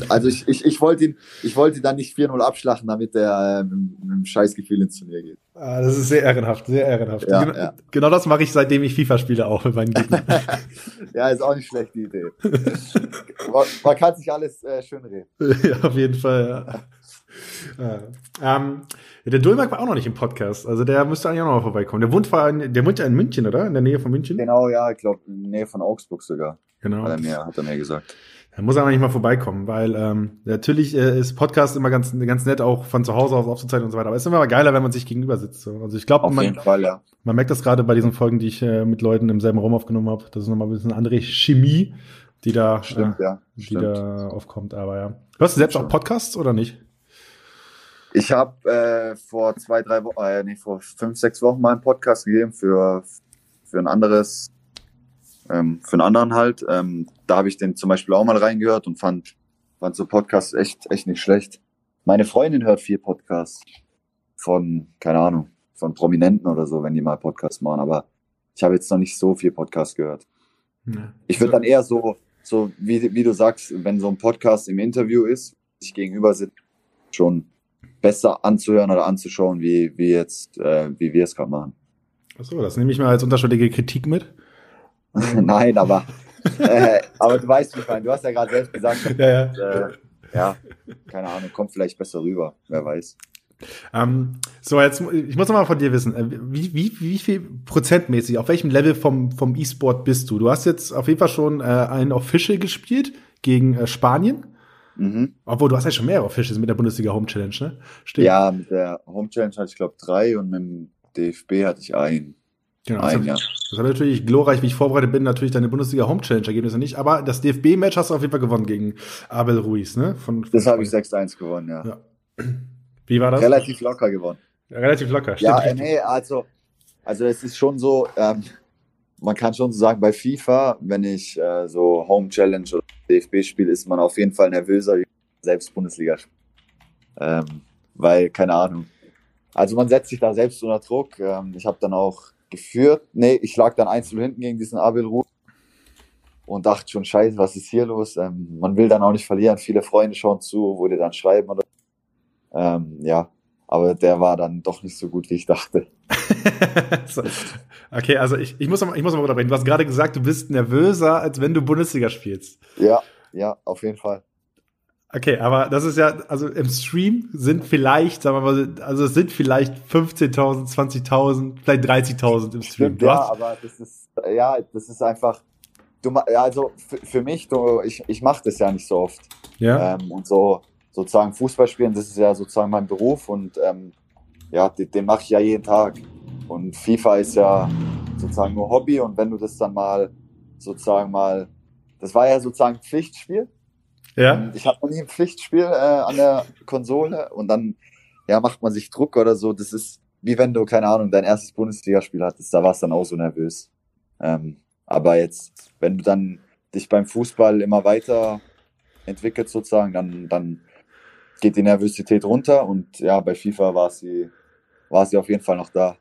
Also ich, ich, ich wollte ihn, ich wollte ihn dann nicht 4-0 abschlachten, damit er äh, mit, einem Scheißgefühl ins Turnier geht. Ah, das ist sehr ehrenhaft, sehr ehrenhaft. Ja, genau, ja. genau das mache ich, seitdem ich FIFA spiele, auch mit meinen Gegnern. ja, ist auch nicht schlecht, die Idee. man, man, kann sich alles äh, schön reden. ja, auf jeden Fall, ja. Ja. Ähm, der Dulmark war auch noch nicht im Podcast, also der müsste eigentlich auch noch mal vorbeikommen. Der wohnt, in, der wohnt ja in München, oder? In der Nähe von München? Genau, ja, ich glaube, in der Nähe von Augsburg sogar. Genau. Hat er mir, hat er mir gesagt. Er muss aber nicht mal vorbeikommen, weil ähm, natürlich äh, ist Podcast immer ganz, ganz nett, auch von zu Hause aus aufzuzeichnen und so weiter. Aber es ist immer geiler, wenn man sich gegenüber sitzt. So. Also ich glaube, man, ja. man merkt das gerade bei diesen Folgen, die ich äh, mit Leuten im selben Raum aufgenommen habe. Das ist nochmal ein bisschen andere Chemie, die da, Stimmt, äh, ja. die Stimmt. da aufkommt. Aber ja. Hörst du selbst auch Podcasts oder nicht? Ich habe äh, vor zwei, drei Wochen, äh, nee, vor fünf, sechs Wochen mal einen Podcast gegeben für, für ein anderes ähm, für einen anderen halt. Ähm, da habe ich den zum Beispiel auch mal reingehört und fand, fand so Podcasts echt, echt nicht schlecht. Meine Freundin hört viel Podcasts von, keine Ahnung, von Prominenten oder so, wenn die mal Podcasts machen, aber ich habe jetzt noch nicht so viel Podcasts gehört. Ja. Ich würde dann eher so, so wie, wie du sagst, wenn so ein Podcast im Interview ist, sich gegenüber sitzt, schon besser anzuhören oder anzuschauen, wie, wie jetzt, äh, wie wir es gerade machen. Achso, das nehme ich mal als unterschwellige Kritik mit. Nein, aber, äh, aber du weißt, wie ich meine. Du hast ja gerade selbst gesagt, ja, ja. Äh, ja, keine Ahnung, kommt vielleicht besser rüber, wer weiß. Ähm, so, jetzt, ich muss noch mal von dir wissen, äh, wie, wie, wie viel prozentmäßig, auf welchem Level vom, vom E-Sport bist du? Du hast jetzt auf jeden Fall schon äh, einen Official gespielt gegen äh, Spanien. Mhm. Obwohl, du hast ja schon mehrere Officials mit der Bundesliga Home Challenge, ne? Stimmt. Ja, mit der Home Challenge hatte ich, glaube drei und mit dem DFB hatte ich einen. Genau, das, das hat natürlich glorreich, wie ich vorbereitet bin, natürlich deine Bundesliga Home Challenge Ergebnisse nicht, aber das DFB-Match hast du auf jeden Fall gewonnen gegen Abel Ruiz, ne? Von, von das habe ich 6-1 gewonnen, ja. ja. Wie war das? Relativ locker gewonnen. Ja, relativ locker, stimmt. Ja, äh, nee, also, also es ist schon so, ähm, man kann schon so sagen, bei FIFA, wenn ich äh, so Home Challenge oder DFB spiele, ist man auf jeden Fall nervöser, wie selbst Bundesliga. Ähm, weil, keine Ahnung. Also man setzt sich da selbst unter Druck. Ähm, ich habe dann auch geführt. Nee, ich lag dann einzeln hinten gegen diesen Abel Ruh und dachte schon, scheiße, was ist hier los? Ähm, man will dann auch nicht verlieren. Viele Freunde schauen zu, wo die dann schreiben oder ähm, ja, aber der war dann doch nicht so gut, wie ich dachte. Okay, also ich, ich muss mal, ich muss mal unterbrechen. Du hast gerade gesagt, du bist nervöser, als wenn du Bundesliga spielst. Ja, ja, auf jeden Fall. Okay, aber das ist ja, also im Stream sind vielleicht, sagen wir mal, also es sind vielleicht 15.000, 20.000, vielleicht 30.000 im Stream. Stimmt, ja, aber das ist, ja, das ist einfach, du, also für, für mich, du, ich, ich mache das ja nicht so oft. Ja. Ähm, und so, sozusagen Fußball spielen, das ist ja sozusagen mein Beruf und ähm, ja, den, den mache ich ja jeden Tag. Und FIFA ist ja sozusagen nur Hobby und wenn du das dann mal sozusagen mal, das war ja sozusagen Pflichtspiel ja. Ich habe noch nie ein Pflichtspiel äh, an der Konsole und dann ja, macht man sich Druck oder so. Das ist wie wenn du, keine Ahnung, dein erstes Bundesligaspiel hattest, da warst du dann auch so nervös. Ähm, aber jetzt, wenn du dann dich beim Fußball immer weiter entwickelt sozusagen, dann, dann geht die Nervosität runter und ja, bei FIFA war sie, war sie auf jeden Fall noch da.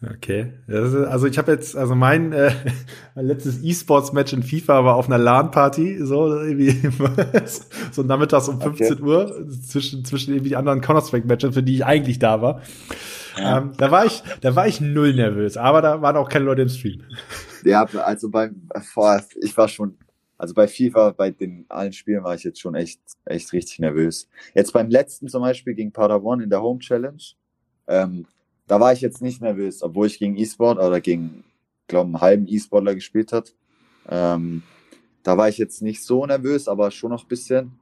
Okay. Also ich habe jetzt, also mein, äh, letztes E-Sports-Match in FIFA war auf einer LAN-Party, so irgendwie so nachmittags um 15 okay. Uhr, zwischen, zwischen irgendwie anderen Counter-Strike-Matches, für die ich eigentlich da war. Ja. Ähm, da war ich, da war ich null nervös, aber da waren auch keine Leute im Stream. Ja, also beim, ich war schon, also bei FIFA, bei den allen Spielen war ich jetzt schon echt, echt richtig nervös. Jetzt beim letzten zum Beispiel gegen Padawan in der Home Challenge, ähm, da war ich jetzt nicht nervös, obwohl ich gegen E-Sport oder gegen, glaube einen halben E-Sportler gespielt hat. Ähm, da war ich jetzt nicht so nervös, aber schon noch ein bisschen.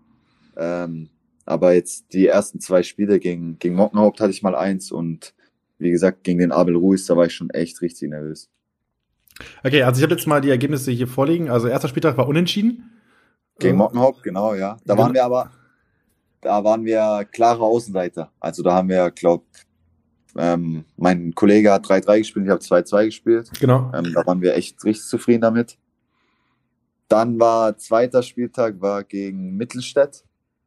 Ähm, aber jetzt die ersten zwei Spiele gegen, gegen Mockenhaupt hatte ich mal eins und wie gesagt, gegen den Abel Ruiz, da war ich schon echt richtig nervös. Okay, also ich habe jetzt mal die Ergebnisse hier vorliegen. Also erster Spieltag war unentschieden. Gegen Mockenhaupt, genau, ja. Da waren wir aber, da waren wir klare Außenseiter. Also da haben wir, glaube ähm, mein Kollege hat 3-3 gespielt, ich habe 2-2 gespielt. Genau. Ähm, da waren wir echt richtig zufrieden damit. Dann war zweiter Spieltag war gegen Mittelstädt.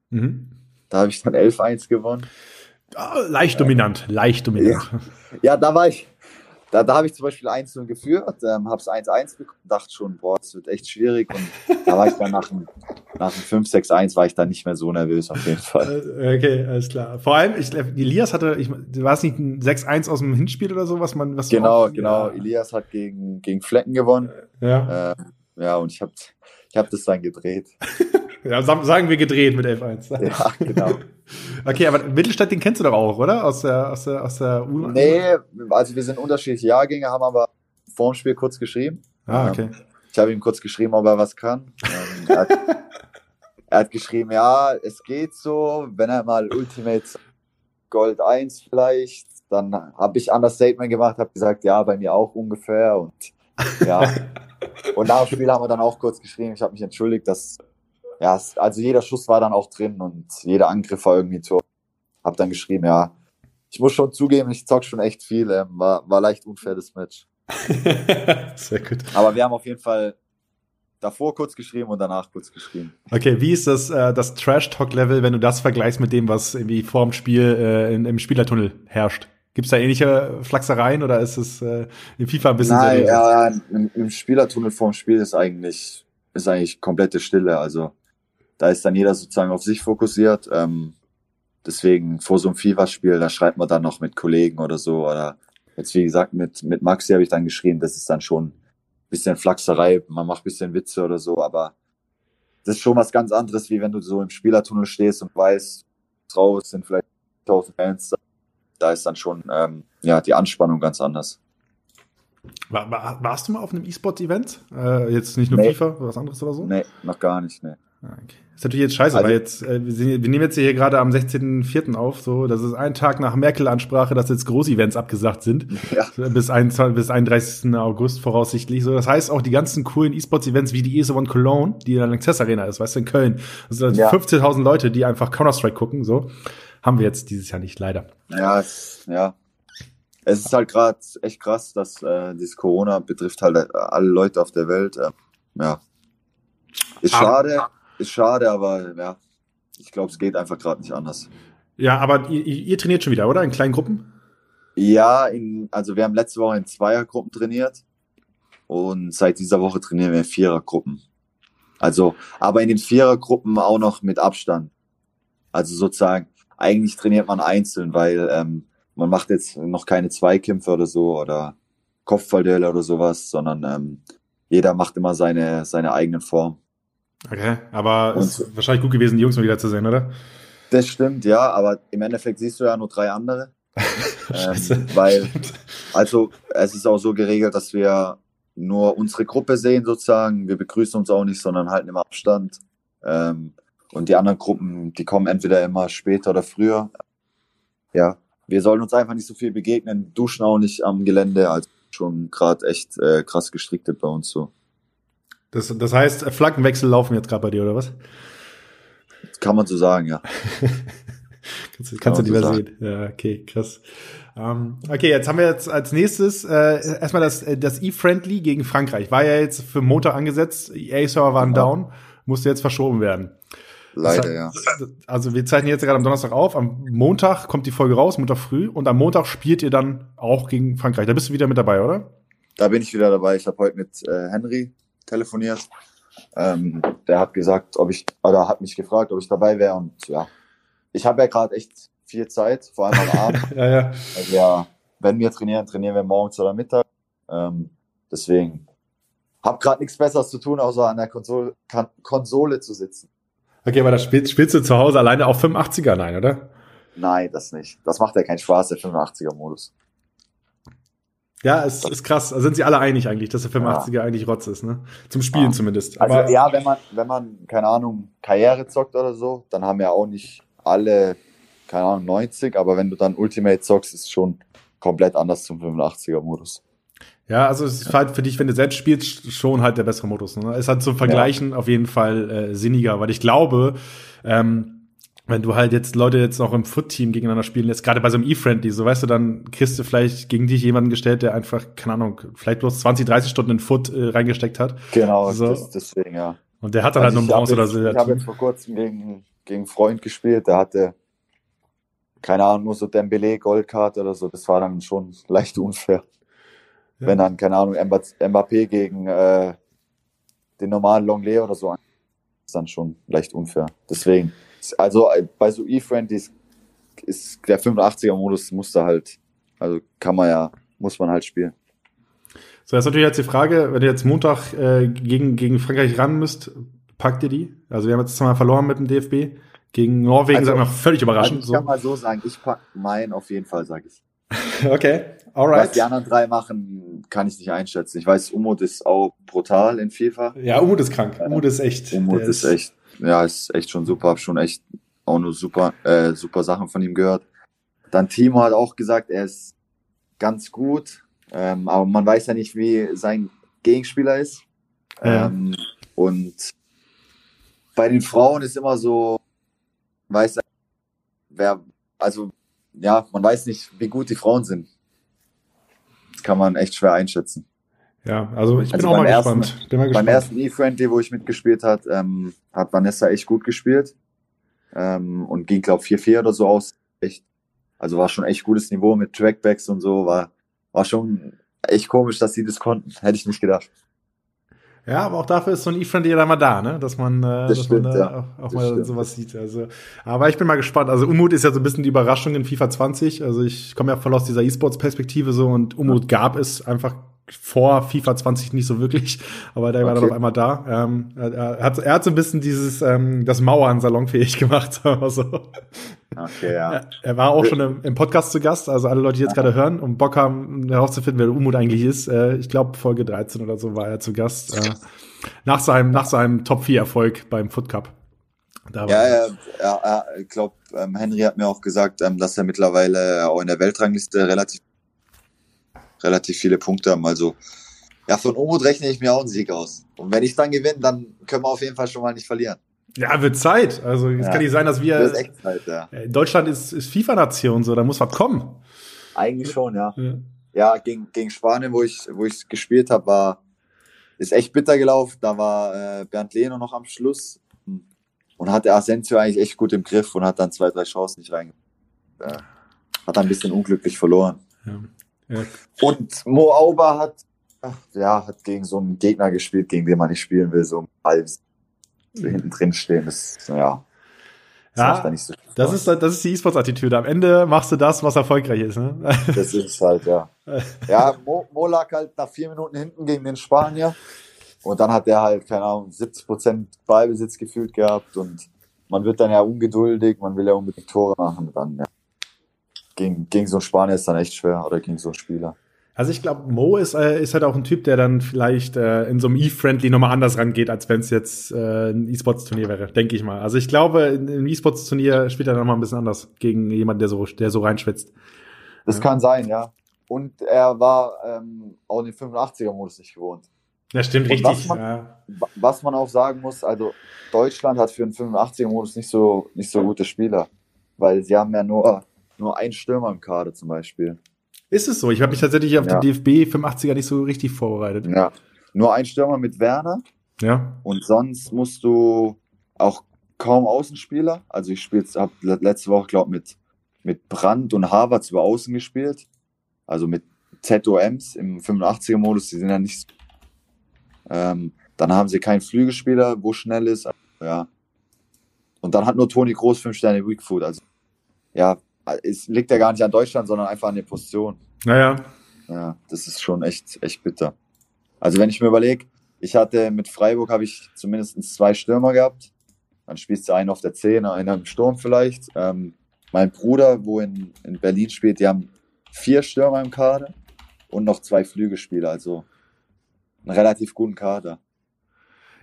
Mhm. Da habe ich dann 11-1 gewonnen. Oh, leicht dominant, leicht dominant. Ja, ja, da war ich, da, da habe ich zum Beispiel 1 geführt, ähm, habe es 1-1 bekommen, dachte schon, boah, das wird echt schwierig. Und da war ich dann nach dem, nach dem 5-6-1 war ich dann nicht mehr so nervös auf jeden Fall. Äh, okay, alles klar. Vor allem, ich Elias hatte, ich, war es nicht ein 6-1 aus dem Hinspiel oder so, was man, was Genau, auch, genau. Ja. Elias hat gegen, gegen Flecken gewonnen. Ja. Äh, ja, und ich habe ich hab das dann gedreht. ja, sagen wir gedreht mit 11-1. Ja, genau. Okay, aber Mittelstadt, den kennst du doch auch, oder? Aus der, aus der, aus der U. Nee, also wir sind unterschiedliche Jahrgänge, haben aber vorm Spiel kurz geschrieben. Ah, okay. Ich habe ihm kurz geschrieben, ob er was kann. Ähm, er, hat, er, hat, geschrieben, ja, es geht so, wenn er mal Ultimate Gold 1 vielleicht, dann habe ich anders Statement gemacht, habe gesagt, ja, bei mir auch ungefähr und ja. und nach dem Spiel haben wir dann auch kurz geschrieben, ich habe mich entschuldigt, dass ja, also jeder Schuss war dann auch drin und jeder Angriff war irgendwie Tor. Hab dann geschrieben, ja, ich muss schon zugeben, ich zock schon echt viel. Ähm, war, war leicht unfair das Match. Sehr gut. Aber wir haben auf jeden Fall davor kurz geschrieben und danach kurz geschrieben. Okay, wie ist das, äh, das Trash-Talk-Level, wenn du das vergleichst mit dem, was irgendwie vor dem Spiel äh, in, im Spielertunnel herrscht? Gibt es da ähnliche Flachsereien oder ist es äh, in FIFA ein bisschen Nein, seriös? ja, im, im Spielertunnel vorm Spiel ist eigentlich, ist eigentlich komplette Stille. Also da ist dann jeder sozusagen auf sich fokussiert. Ähm, deswegen vor so einem FIFA-Spiel, da schreibt man dann noch mit Kollegen oder so. Oder jetzt wie gesagt, mit, mit Maxi habe ich dann geschrieben, das ist dann schon ein bisschen Flachserei, man macht ein bisschen Witze oder so, aber das ist schon was ganz anderes, wie wenn du so im Spielertunnel stehst und weißt, draußen sind vielleicht 1000 Fans. Da ist dann schon ähm, ja die Anspannung ganz anders. War, war, warst du mal auf einem E-Sport-Event? Äh, jetzt nicht nur nee. FIFA, was anderes oder so? Nee, noch gar nicht, nee. Ah, okay. Ist natürlich jetzt scheiße, also, weil jetzt, äh, wir, sind, wir nehmen jetzt hier gerade am 16.04. auf, so, das ist ein Tag nach Merkel-Ansprache, dass jetzt Groß-Events abgesagt sind. Ja. Bis, ein, bis 31. August voraussichtlich. So, das heißt auch die ganzen coolen E-Sports-Events wie die ESO One Cologne, die in der Lanxess Arena ist, weißt du, in Köln. Das sind ja. 15.000 Leute, die einfach Counter-Strike gucken, so. Haben wir jetzt dieses Jahr nicht, leider. Ja, es, ja. Es ist halt gerade echt krass, dass äh, dieses Corona betrifft halt alle Leute auf der Welt. Äh, ja. Ist ah. Ist schade, aber ja, ich glaube, es geht einfach gerade nicht anders. Ja, aber ihr, ihr, trainiert schon wieder, oder? In kleinen Gruppen? Ja, in, also wir haben letzte Woche in Zweiergruppen trainiert und seit dieser Woche trainieren wir in Vierergruppen. Also, aber in den Vierergruppen auch noch mit Abstand. Also sozusagen, eigentlich trainiert man einzeln, weil ähm, man macht jetzt noch keine Zweikämpfe oder so oder Kopfballduelle oder sowas, sondern ähm, jeder macht immer seine, seine eigenen Formen. Okay, aber es ist wahrscheinlich gut gewesen, die Jungs mal wieder zu sehen, oder? Das stimmt, ja, aber im Endeffekt siehst du ja nur drei andere. ähm, weil, also es ist auch so geregelt, dass wir nur unsere Gruppe sehen sozusagen. Wir begrüßen uns auch nicht, sondern halten immer Abstand. Ähm, und die anderen Gruppen, die kommen entweder immer später oder früher. Ja, wir sollen uns einfach nicht so viel begegnen, duschen auch nicht am Gelände, also schon gerade echt äh, krass gestrickt bei uns so. Das, das heißt, Flaggenwechsel laufen jetzt gerade bei dir, oder was? Das kann man so sagen, ja. kannst, kann kannst du lieber so sehen. Ja, okay, krass. Um, ähm, okay, jetzt haben wir jetzt als nächstes äh, erstmal das, äh, das E-Friendly gegen Frankreich. War ja jetzt für Montag angesetzt, EA-Server waren ja. down, musste jetzt verschoben werden. Leider, ja. Also wir zeichnen jetzt gerade am Donnerstag auf. Am Montag kommt die Folge raus, Montag früh. Und am Montag spielt ihr dann auch gegen Frankreich. Da bist du wieder mit dabei, oder? Da bin ich wieder dabei. Ich habe heute mit äh, Henry telefoniert. Ähm, der hat gesagt, ob ich, oder hat mich gefragt, ob ich dabei wäre. Und ja, ich habe ja gerade echt viel Zeit, vor allem am Abend. ja, ja. Also ja, wenn wir trainieren, trainieren wir morgens oder Mittag. Ähm, deswegen hab gerade nichts Besseres zu tun, außer an der Konsole, Konsole zu sitzen. Okay, aber da spielst, spielst du zu Hause alleine auf 85er, nein, oder? Nein, das nicht. Das macht ja keinen Spaß, der 85er-Modus. Ja, es ist krass. Da sind sie alle einig eigentlich, dass der 85er ja. eigentlich Rotz ist, ne? Zum Spielen ja. zumindest. Aber also ja, wenn man, wenn man, keine Ahnung, Karriere zockt oder so, dann haben ja auch nicht alle, keine Ahnung, 90, aber wenn du dann Ultimate zockst, ist es schon komplett anders zum 85er-Modus. Ja, also es ist halt für dich, wenn du selbst spielst, schon halt der bessere Modus. Ne? Es hat zum Vergleichen ja. auf jeden Fall äh, sinniger, weil ich glaube, ähm, wenn du halt jetzt Leute jetzt noch im Foot-Team gegeneinander spielen lässt, gerade bei so einem E-Friendly, so weißt du, dann kriegst du vielleicht gegen dich jemanden gestellt, der einfach, keine Ahnung, vielleicht bloß 20, 30 Stunden in Foot äh, reingesteckt hat. Genau, so. das, deswegen, ja. Und der hat dann also halt nur Bronze oder so. Ich habe jetzt vor kurzem gegen, gegen einen Freund gespielt, der hatte, keine Ahnung, nur so Dembele, Goldkarte oder so, das war dann schon leicht unfair. Ja. Wenn dann, keine Ahnung, Mbappé gegen äh, den normalen Longley oder so, ist dann schon leicht unfair. Deswegen, also äh, bei so E-Friendlies ist der 85er-Modus muss da halt, also kann man ja, muss man halt spielen. So, jetzt natürlich jetzt die Frage, wenn ihr jetzt Montag äh, gegen, gegen Frankreich ran müsst, packt ihr die? Also wir haben jetzt zweimal verloren mit dem DFB. Gegen Norwegen, also, sagen wir, völlig überraschend. Also ich kann mal so sagen, ich pack meinen auf jeden Fall, sage ich. okay, alright. Was die anderen drei machen, kann ich nicht einschätzen. Ich weiß, Umut ist auch brutal in FIFA. Ja, Umut ist krank. Umut ist echt. Umut ist, ist echt, ja, ist echt schon super. Hab schon echt auch nur super, äh, super Sachen von ihm gehört. Dann Timo hat auch gesagt, er ist ganz gut, ähm, aber man weiß ja nicht, wie sein Gegenspieler ist. Ja. Ähm, und bei den Frauen ist immer so, weiß wer, also ja, man weiß nicht, wie gut die Frauen sind. Das kann man echt schwer einschätzen. Ja, also ich bin also auch mal ersten, gespannt. Bin mal gespannt. Beim ersten E-Friendly, wo ich mitgespielt hat, ähm, hat Vanessa echt gut gespielt ähm, und ging, glaube 4-4 oder so aus. Echt, also war schon echt gutes Niveau mit Trackbacks und so. War, war schon echt komisch, dass sie das konnten. Hätte ich nicht gedacht. Ja, aber auch dafür ist so ein E-Friend ja mal da, ne? Dass man, äh, das dass stimmt, man da ja. auch, auch mal stimmt. sowas sieht. Also, aber ich bin mal gespannt. Also Umut ist ja so ein bisschen die Überraschung in FIFA 20. Also ich komme ja voll aus dieser E-Sports-Perspektive so und Umut gab es einfach vor FIFA 20 nicht so wirklich, aber der okay. war dann auf einmal da. Ähm, er, hat, er hat so ein bisschen dieses ähm, das Mauern salonfähig gemacht, sagen wir so. Okay, ja. Er, er war auch schon im, im, Podcast zu Gast, also alle Leute, die jetzt gerade hören und Bock haben, herauszufinden, wer Umut eigentlich ist. Äh, ich glaube, Folge 13 oder so war er zu Gast. Äh, nach seinem, nach seinem Top-4-Erfolg beim Foot Cup. Da ja, ja, ja, ja, ich glaube, ähm, Henry hat mir auch gesagt, ähm, dass er mittlerweile auch in der Weltrangliste relativ relativ viele Punkte haben. Also ja, von Umut rechne ich mir auch einen Sieg aus. Und wenn ich dann gewinne, dann können wir auf jeden Fall schon mal nicht verlieren. Ja, wird Zeit. Also es ja, kann nicht sein, dass wir. Wird echt Zeit, ja. Äh, Deutschland ist, ist FIFA-Nation, so, da muss was kommen. Eigentlich schon, ja. Ja, ja gegen, gegen Spanien, wo ich, wo ich gespielt habe, war ist echt bitter gelaufen. Da war äh, Bernd Lehner noch am Schluss und hatte Asensio eigentlich echt gut im Griff und hat dann zwei, drei Chancen nicht reingebracht. Äh, hat dann ein bisschen unglücklich verloren. Ja. Und Mo Auber hat, ja, hat gegen so einen Gegner gespielt, gegen den man nicht spielen will, so halb hinten drin stehen. Das, ja. Das, ja, so das, ist, das ist die E-Sports-Attitüde. Am Ende machst du das, was erfolgreich ist. Ne? Das ist halt, ja. Ja, Mo, Mo lag halt nach vier Minuten hinten gegen den Spanier. Und dann hat der halt, keine Ahnung, 70 Prozent Ballbesitz gefühlt gehabt. Und man wird dann ja ungeduldig, man will ja unbedingt Tore machen. Dann, ja gegen, gegen so einen Spanier ist dann echt schwer oder gegen so einen Spieler. Also ich glaube, Mo ist, äh, ist halt auch ein Typ, der dann vielleicht äh, in so einem E-Friendly nochmal anders rangeht, als wenn es jetzt äh, ein E-Sports-Turnier wäre, denke ich mal. Also ich glaube, im E-Sports-Turnier spielt er nochmal ein bisschen anders gegen jemanden, der so, der so reinschwitzt. Das ja. kann sein, ja. Und er war ähm, auch den 85er-Modus nicht gewohnt. Ja, stimmt, richtig. Was man, ja. was man auch sagen muss, also Deutschland hat für den 85er-Modus nicht so, nicht so gute Spieler. Weil sie haben ja nur nur ein Stürmer im Kader zum Beispiel. Ist es so? Ich habe mich tatsächlich auf ja. den DFB 85er nicht so richtig vorbereitet. Ja, nur ein Stürmer mit Werner. Ja. Und sonst musst du auch kaum Außenspieler. Also ich spiele habe letzte Woche, glaube mit, mit Brandt und Harvards über Außen gespielt. Also mit ZOMs im 85er-Modus, die sind ja nicht so. Ähm, dann haben sie keinen Flügelspieler, wo schnell ist. Ja. Und dann hat nur Toni Groß fünf Sterne Weak Food. Also ja, es liegt ja gar nicht an Deutschland, sondern einfach an der Position. Naja. Ja, das ist schon echt, echt bitter. Also wenn ich mir überlege, ich hatte mit Freiburg habe ich zumindest zwei Stürmer gehabt. Dann spielst du einen auf der 10, einen im Sturm vielleicht. Ähm, mein Bruder, wo in, in Berlin spielt, die haben vier Stürmer im Kader und noch zwei Flügelspieler, also einen relativ guten Kader.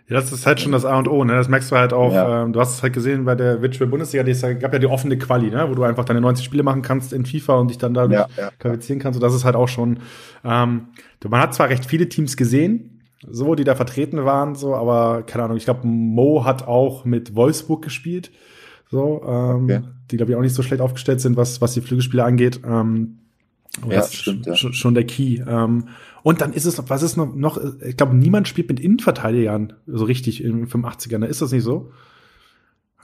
Ja, das ist halt schon das A und O, ne? Das merkst du halt auch. Ja. Ähm, du hast es halt gesehen bei der Virtual Bundesliga, es gab ja die offene Quali, ne? Wo du einfach deine 90 Spiele machen kannst in FIFA und dich dann da ja, ja, qualifizieren kannst. Und das ist halt auch schon. Ähm, man hat zwar recht viele Teams gesehen, so, die da vertreten waren, so, aber keine Ahnung, ich glaube, Mo hat auch mit Wolfsburg gespielt. So, ähm, okay. die, glaube ich, auch nicht so schlecht aufgestellt sind, was, was die Flügelspiele angeht. Ähm, aber ja, das stimmt, ist ja. schon der Key. Ähm, und dann ist es, was ist noch, noch ich glaube, niemand spielt mit Innenverteidigern so richtig im 85er. Ne? Ist das nicht so?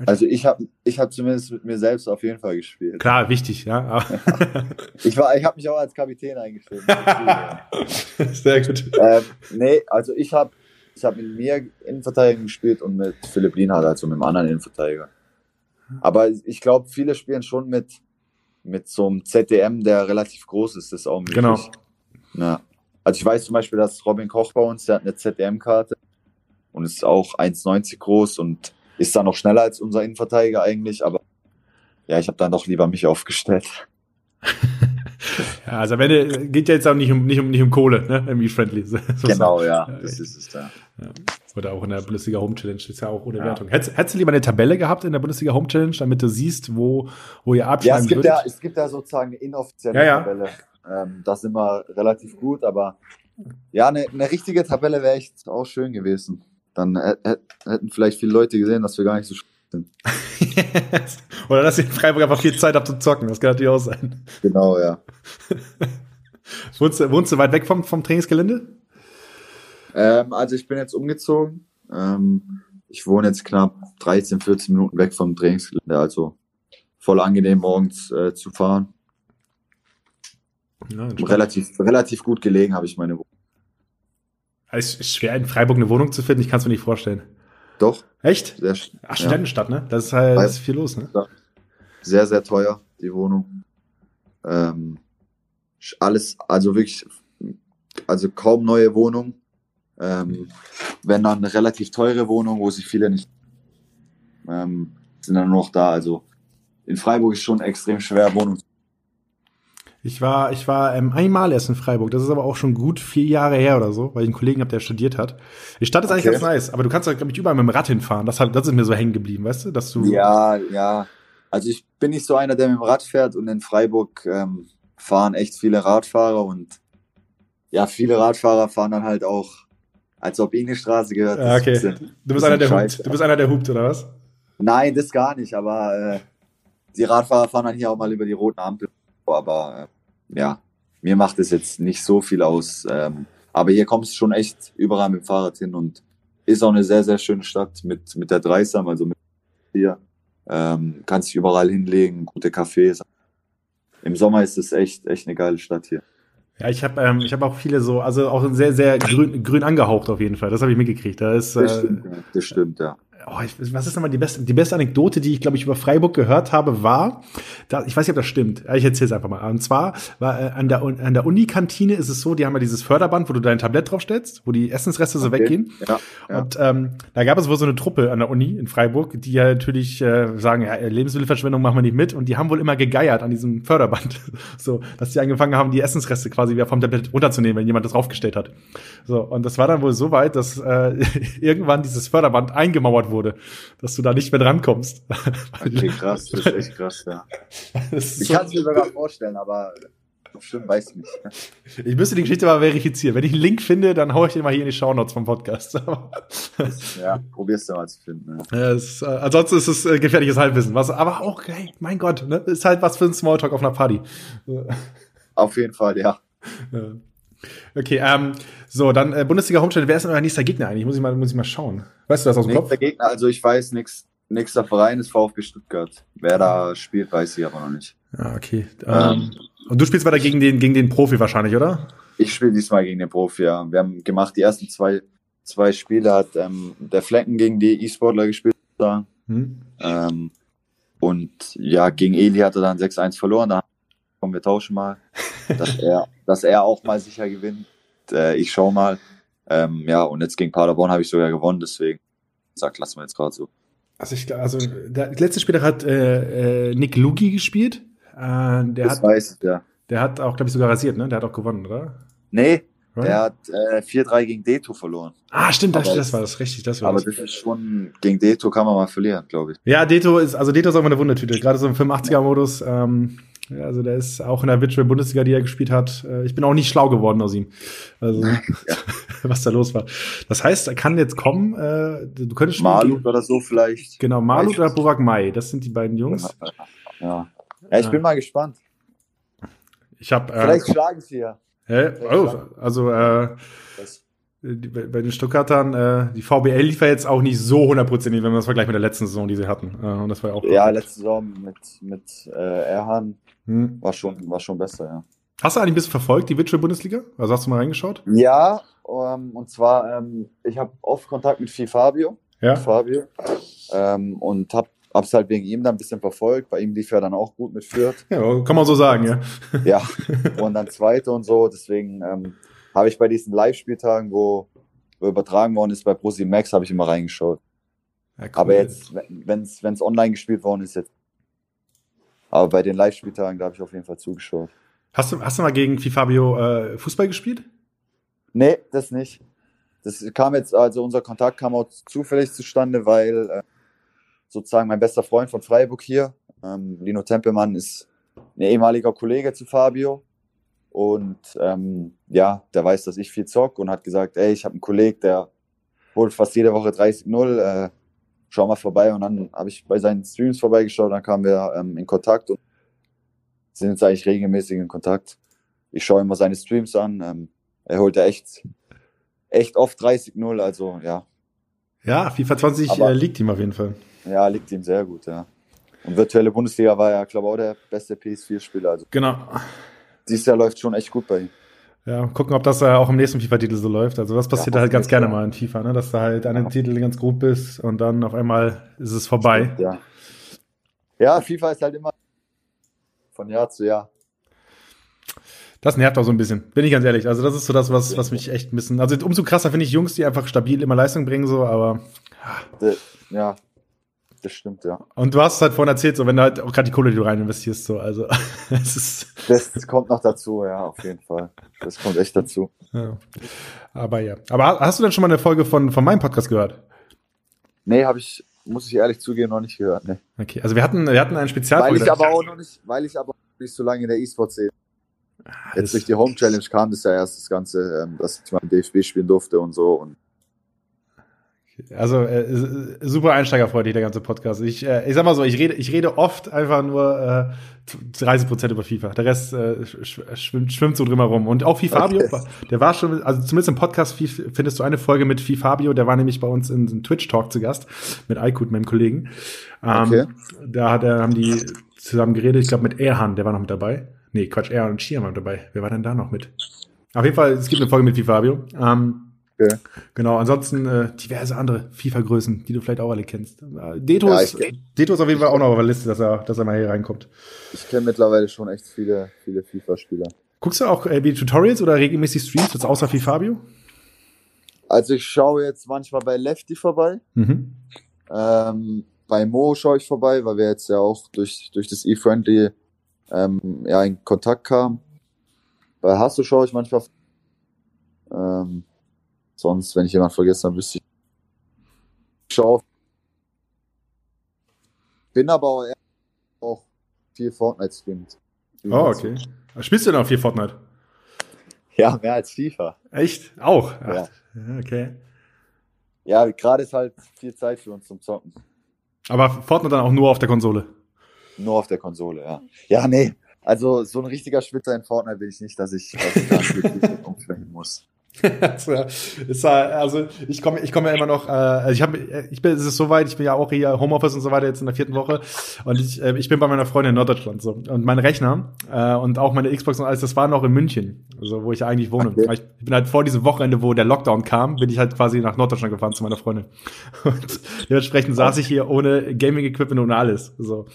Also ich habe ich hab zumindest mit mir selbst auf jeden Fall gespielt. Klar, wichtig, ja. ich war, ich habe mich auch als Kapitän eingestellt. Sehr gut. Ähm, nee, also ich habe ich hab mit mir Innenverteidiger gespielt und mit Philipp Lienhardt, also mit einem anderen Innenverteidiger. Aber ich glaube, viele spielen schon mit, mit so einem ZDM, der relativ groß ist, ist auch möglich. Genau. Ja. Also ich weiß zum Beispiel, dass Robin Koch bei uns, der hat eine ZDM-Karte und ist auch 1,90 groß und ist da noch schneller als unser Innenverteidiger eigentlich, aber ja, ich habe dann doch lieber mich aufgestellt. ja, also am Ende geht ja jetzt auch nicht um, nicht um, nicht um Kohle, ne? Irgendwie friendly. So genau, ja, das ist es da. Ja. Oder auch in der Bundesliga Home Challenge, ist ja auch ohne ja. Wertung. Hättest, hättest, du lieber eine Tabelle gehabt in der Bundesliga Home Challenge, damit du siehst, wo, wo ihr abschneiden ja, es gibt würdet? Ja, es gibt ja sozusagen eine inoffizielle ja, ja. Tabelle. Ähm, das sind wir relativ gut, aber ja, eine, eine richtige Tabelle wäre echt auch schön gewesen. Dann hätten vielleicht viele Leute gesehen, dass wir gar nicht so sind. Oder dass ihr in Freiburg einfach viel Zeit habt zu zocken, das kann natürlich auch sein. Genau, ja. wohnst, du, wohnst du weit weg vom, vom Trainingsgelände? Ähm, also ich bin jetzt umgezogen. Ähm, ich wohne jetzt knapp 13, 14 Minuten weg vom Trainingsgelände, also voll angenehm morgens äh, zu fahren. Ja, relativ, relativ gut gelegen habe ich meine Wohnung. Es ist schwer, in Freiburg eine Wohnung zu finden, ich kann es mir nicht vorstellen. Doch. Echt? Sehr, Ach, Studentenstadt, ja. ne? Das ist halt ist viel los, ne? Sehr, sehr teuer, die Wohnung. Ähm, alles, also wirklich, also kaum neue Wohnung. Ähm, wenn dann eine relativ teure Wohnung, wo sich viele nicht ähm, sind dann nur noch da. Also in Freiburg ist schon extrem schwer, Wohnung zu ich war, ich war ähm, einmal erst in Freiburg. Das ist aber auch schon gut vier Jahre her oder so, weil ich einen Kollegen habe, der studiert hat. Die Stadt ist okay. eigentlich ganz nice, aber du kannst da, glaube ich, überall mit dem Rad hinfahren. Das, hat, das ist mir so hängen geblieben, weißt du? Dass du ja, ja. Also ich bin nicht so einer, der mit dem Rad fährt und in Freiburg ähm, fahren echt viele Radfahrer und ja, viele Radfahrer fahren dann halt auch, als ob irgendeine Straße gehört. Ja, okay. Bisschen, du bist einer, der hupt. Du bist einer, der hupt, oder was? Nein, das gar nicht, aber äh, die Radfahrer fahren dann hier auch mal über die roten Ampel aber äh, ja, mir macht es jetzt nicht so viel aus. Ähm, aber hier kommst du schon echt überall mit dem Fahrrad hin und ist auch eine sehr, sehr schöne Stadt mit, mit der Dreisam, also mit hier. Ähm, kannst dich überall hinlegen, gute Cafés. Im Sommer ist es echt, echt eine geile Stadt hier. Ja, ich habe ähm, ich hab auch viele so, also auch sehr, sehr grün, grün angehaucht auf jeden Fall. Das habe ich mitgekriegt. Da ist, äh, das stimmt, ja. Das stimmt, ja oh, ich, was ist nochmal die beste, die beste Anekdote, die ich, glaube ich, über Freiburg gehört habe, war, da, ich weiß nicht, ob das stimmt, ich erzähle es einfach mal. Und zwar war äh, an der, an der Unikantine ist es so, die haben ja dieses Förderband, wo du dein Tablett draufstellst, wo die Essensreste so okay. weggehen. Ja, ja. Und ähm, da gab es wohl so eine Truppe an der Uni in Freiburg, die ja natürlich äh, sagen, ja, Lebensmittelverschwendung machen wir nicht mit. Und die haben wohl immer gegeiert an diesem Förderband. so, dass die angefangen haben, die Essensreste quasi wieder vom Tablett runterzunehmen, wenn jemand das draufgestellt hat. So, und das war dann wohl so weit, dass äh, irgendwann dieses Förderband eingemauert wurde, dass du da nicht mehr drankommst. Okay, krass, das ist echt krass, ja. Ich kann es mir sogar vorstellen, aber Stimmt, weiß ich nicht. Ich müsste die Geschichte mal verifizieren. Wenn ich einen Link finde, dann haue ich den mal hier in die Shownotes vom Podcast. ja, probierst du mal zu finden. Ja. ja ist, äh, ansonsten ist es äh, gefährliches Halbwissen. Was, aber auch, hey, mein Gott, ne, ist halt was für ein Smalltalk auf einer Party. Auf jeden Fall, ja. ja. Okay, ähm, so, dann äh, Bundesliga Homestead, wer ist denn euer nächster Gegner eigentlich? Muss ich mal, muss ich mal schauen. Weißt du das aus dem nächster Kopf? Gegner, also ich weiß nichts nächster Verein ist VfB Stuttgart. Wer da spielt, weiß ich aber noch nicht. Ja, okay. Ähm, und du spielst weiter gegen den, gegen den Profi wahrscheinlich, oder? Ich spiele diesmal gegen den Profi, ja. Wir haben gemacht, die ersten zwei, zwei Spiele hat ähm, der Flecken gegen die E-Sportler gespielt. Da. Hm? Ähm, und ja, gegen Eli hat er dann 6-1 verloren. Da kommen wir tauschen mal, dass er, dass er auch mal sicher gewinnt. Äh, ich schau mal. Ähm, ja, und jetzt gegen Paderborn habe ich sogar gewonnen, deswegen sagt, lassen wir jetzt gerade so. Also ich also der letzte Spieler hat äh, äh, Nick Lugi gespielt. Äh, der das hat, weiß ich, ja. der hat auch, glaube ich, sogar rasiert, ne? Der hat auch gewonnen, oder? Nee, Right? der hat äh, 4-3 gegen Deto verloren. Ah, stimmt, das, das war das richtig, das war Aber das. das ist schon, gegen Deto kann man mal verlieren, glaube ich. Ja, Deto ist, also Deto ist auch immer eine Wundertüte, gerade so im 85er-Modus. Ähm, ja, also der ist auch in der Virtual Bundesliga, die er gespielt hat. Äh, ich bin auch nicht schlau geworden aus ihm. Also, was da los war. Das heißt, er kann jetzt kommen, äh, du könntest spielen Malut oder so vielleicht. Genau, Malut oder. Burak Mai, das sind die beiden Jungs. Ja. Ja, ich Ja. bin mal gespannt. Ich habe äh, Vielleicht schlagen sie ja. Hä? Oh, also äh, bei den Stuttgartern, äh, die VBL lief ja jetzt auch nicht so hundertprozentig, wenn man das vergleicht mit der letzten Saison, die sie hatten. Äh, und das war ja auch ja, letzte Saison mit, mit äh, Erhan Hm. war schon, war schon besser, ja. Hast du eigentlich ein bisschen verfolgt, die Virtual Bundesliga? Also hast du mal reingeschaut? Ja, ähm, und zwar, ähm, ich habe oft Kontakt mit Fi Fabio, Ja. Fabio ähm, und hab, hab's halt wegen ihm dann ein bisschen verfolgt. Bei ihm lief ja dann auch gut mit Fürth. Ja, kann man so sagen, ja. Ja, und dann zweite und so. Deswegen ähm, habe ich bei diesen Live-Spieltagen, wo, wo übertragen worden ist bei Prosi Max, habe ich immer reingeschaut. ja cool. Aber jetzt, wenn es online gespielt worden ist, jetzt. Aber bei den Live-Spieltagen, da habe ich auf jeden Fall zugeschaut. Hast du, hast du mal gegen Fabio äh, Fußball gespielt? Nee, das nicht. Das kam jetzt, also unser Kontakt kam auch zufällig zustande, weil äh, sozusagen mein bester Freund von Freiburg hier, ähm, Lino Tempelmann, ist ein ehemaliger Kollege zu Fabio. Und ähm, ja, der weiß, dass ich viel zock und hat gesagt, ey, ich habe einen Kollegen, der holt fast jede Woche 30-0, äh, schau mal vorbei. Und dann habe ich bei seinen Streams vorbeigeschaut, dann kamen wir ähm, in Kontakt und sind jetzt eigentlich regelmäßig in Kontakt. Ich schaue immer seine Streams an. Ähm, er holt ja echt, echt oft 30-0, also ja, Ja, FIFA 20 Aber- äh, liegt ihm auf jeden Fall. Ja, liegt ihm sehr gut, ja. Und virtuelle Bundesliga war ja, glaube ich, auch der beste PS4-Spieler. Also Genau. dieses Jahr läuft schon echt gut bei ihm. Ja, gucken, ob das äh, auch im nächsten FIFA-Titel so läuft. Also das passiert Ja, halt ganz gerne ja. mal in FIFA, ne? dass du halt an einem Ja. Titel ganz gut bist und dann auf einmal ist es vorbei. Ja. Ja, FIFA ist halt immer von Jahr zu Jahr. Das nervt auch so ein bisschen, bin ich ganz ehrlich. Also das ist so das, was, was mich echt ein bisschen. Also umso krasser finde ich Jungs, die einfach stabil immer Leistung bringen, so, aber. Ja, das stimmt, ja. Und du hast es halt vorhin erzählt, so wenn du halt auch gerade die Kohle, die du rein investierst, so. Also es ist. Das, das kommt noch dazu, ja, auf jeden Fall. Das kommt echt dazu. Ja. Aber ja. Aber ha- hast du denn schon mal eine Folge von, von meinem Podcast gehört? Nee, habe ich, muss ich ehrlich zugeben, noch nicht gehört. Nee. Okay, also wir hatten, wir hatten einen Spezial. Weil ich aber auch noch nicht, weil ich aber nicht so lange in der E-Sport-Szene. Jetzt durch die Home Challenge kam das ja erst das Ganze, ähm, dass ich mal im DFB spielen durfte und so. Und Also äh, äh, super einsteigerfreundlich der ganze Podcast. Ich, äh, ich sag mal so, ich rede, ich rede oft einfach nur äh, 30 Prozent über FIFA. Der Rest äh, sch- schwimmt, schwimmt so drumherum. Und auch Fifabio, Okay. der war schon, also zumindest im Podcast Fi- findest du eine Folge mit Fifabio, der war nämlich bei uns in, in Twitch Talk zu Gast mit Aykut, meinem Kollegen. Ähm, Okay. Da hat er, haben die zusammen geredet, ich glaube mit Erhan, der war noch mit dabei. Nee, Quatsch, Erhan und Schiermann dabei. Wer war denn da noch mit? Auf jeden Fall, es gibt eine Folge mit Fifabio. Ähm, Okay. Genau, ansonsten äh, diverse andere FIFA-Größen, die du vielleicht auch alle kennst. Äh, Deto, Ja, auf jeden Fall auch noch auf der Liste, dass er, dass er mal hier reinkommt. ich kenne mittlerweile schon echt viele, viele FIFA-Spieler. Guckst du auch äh, wie Tutorials oder regelmäßig Streams, jetzt außer Fifabio? Also ich schaue jetzt manchmal bei Lefty vorbei. Mhm. Ähm, bei Mo schaue ich vorbei, weil wir jetzt ja auch durch, durch das E-Friendly ähm, ja, in Kontakt kamen. Bei Hasso schaue ich manchmal. Ähm, sonst, wenn ich jemanden vergesse, dann wüsste ich. Ich schaue. Bin aber auch, auch viel Fortnite streamt. Oh, okay. Spielst du denn auch viel Fortnite? Ja, mehr als FIFA. Echt? Auch? Ach, Ja. Okay. Ja, gerade ist halt viel Zeit für uns zum Zocken. Aber Fortnite dann auch nur auf der Konsole. Nur auf der Konsole, ja. Ja, nee. Also so ein richtiger Schwitzer in Fortnite will ich nicht, dass ich, dass ich da wirklich umschwenken muss. Ist, also ich komme ich komme ja immer noch äh, also ich habe ich bin es ist soweit ich bin ja auch hier Homeoffice und so weiter jetzt in der vierten Woche. Und ich, äh, ich bin bei meiner Freundin in Norddeutschland so. Und mein Rechner äh, und auch meine Xbox und alles das war noch in München also wo ich eigentlich wohne. Okay. ich bin halt vor diesem Wochenende wo der Lockdown kam bin ich halt quasi nach Norddeutschland gefahren zu meiner Freundin. Und dementsprechend saß ich hier ohne Gaming Equipment und alles so.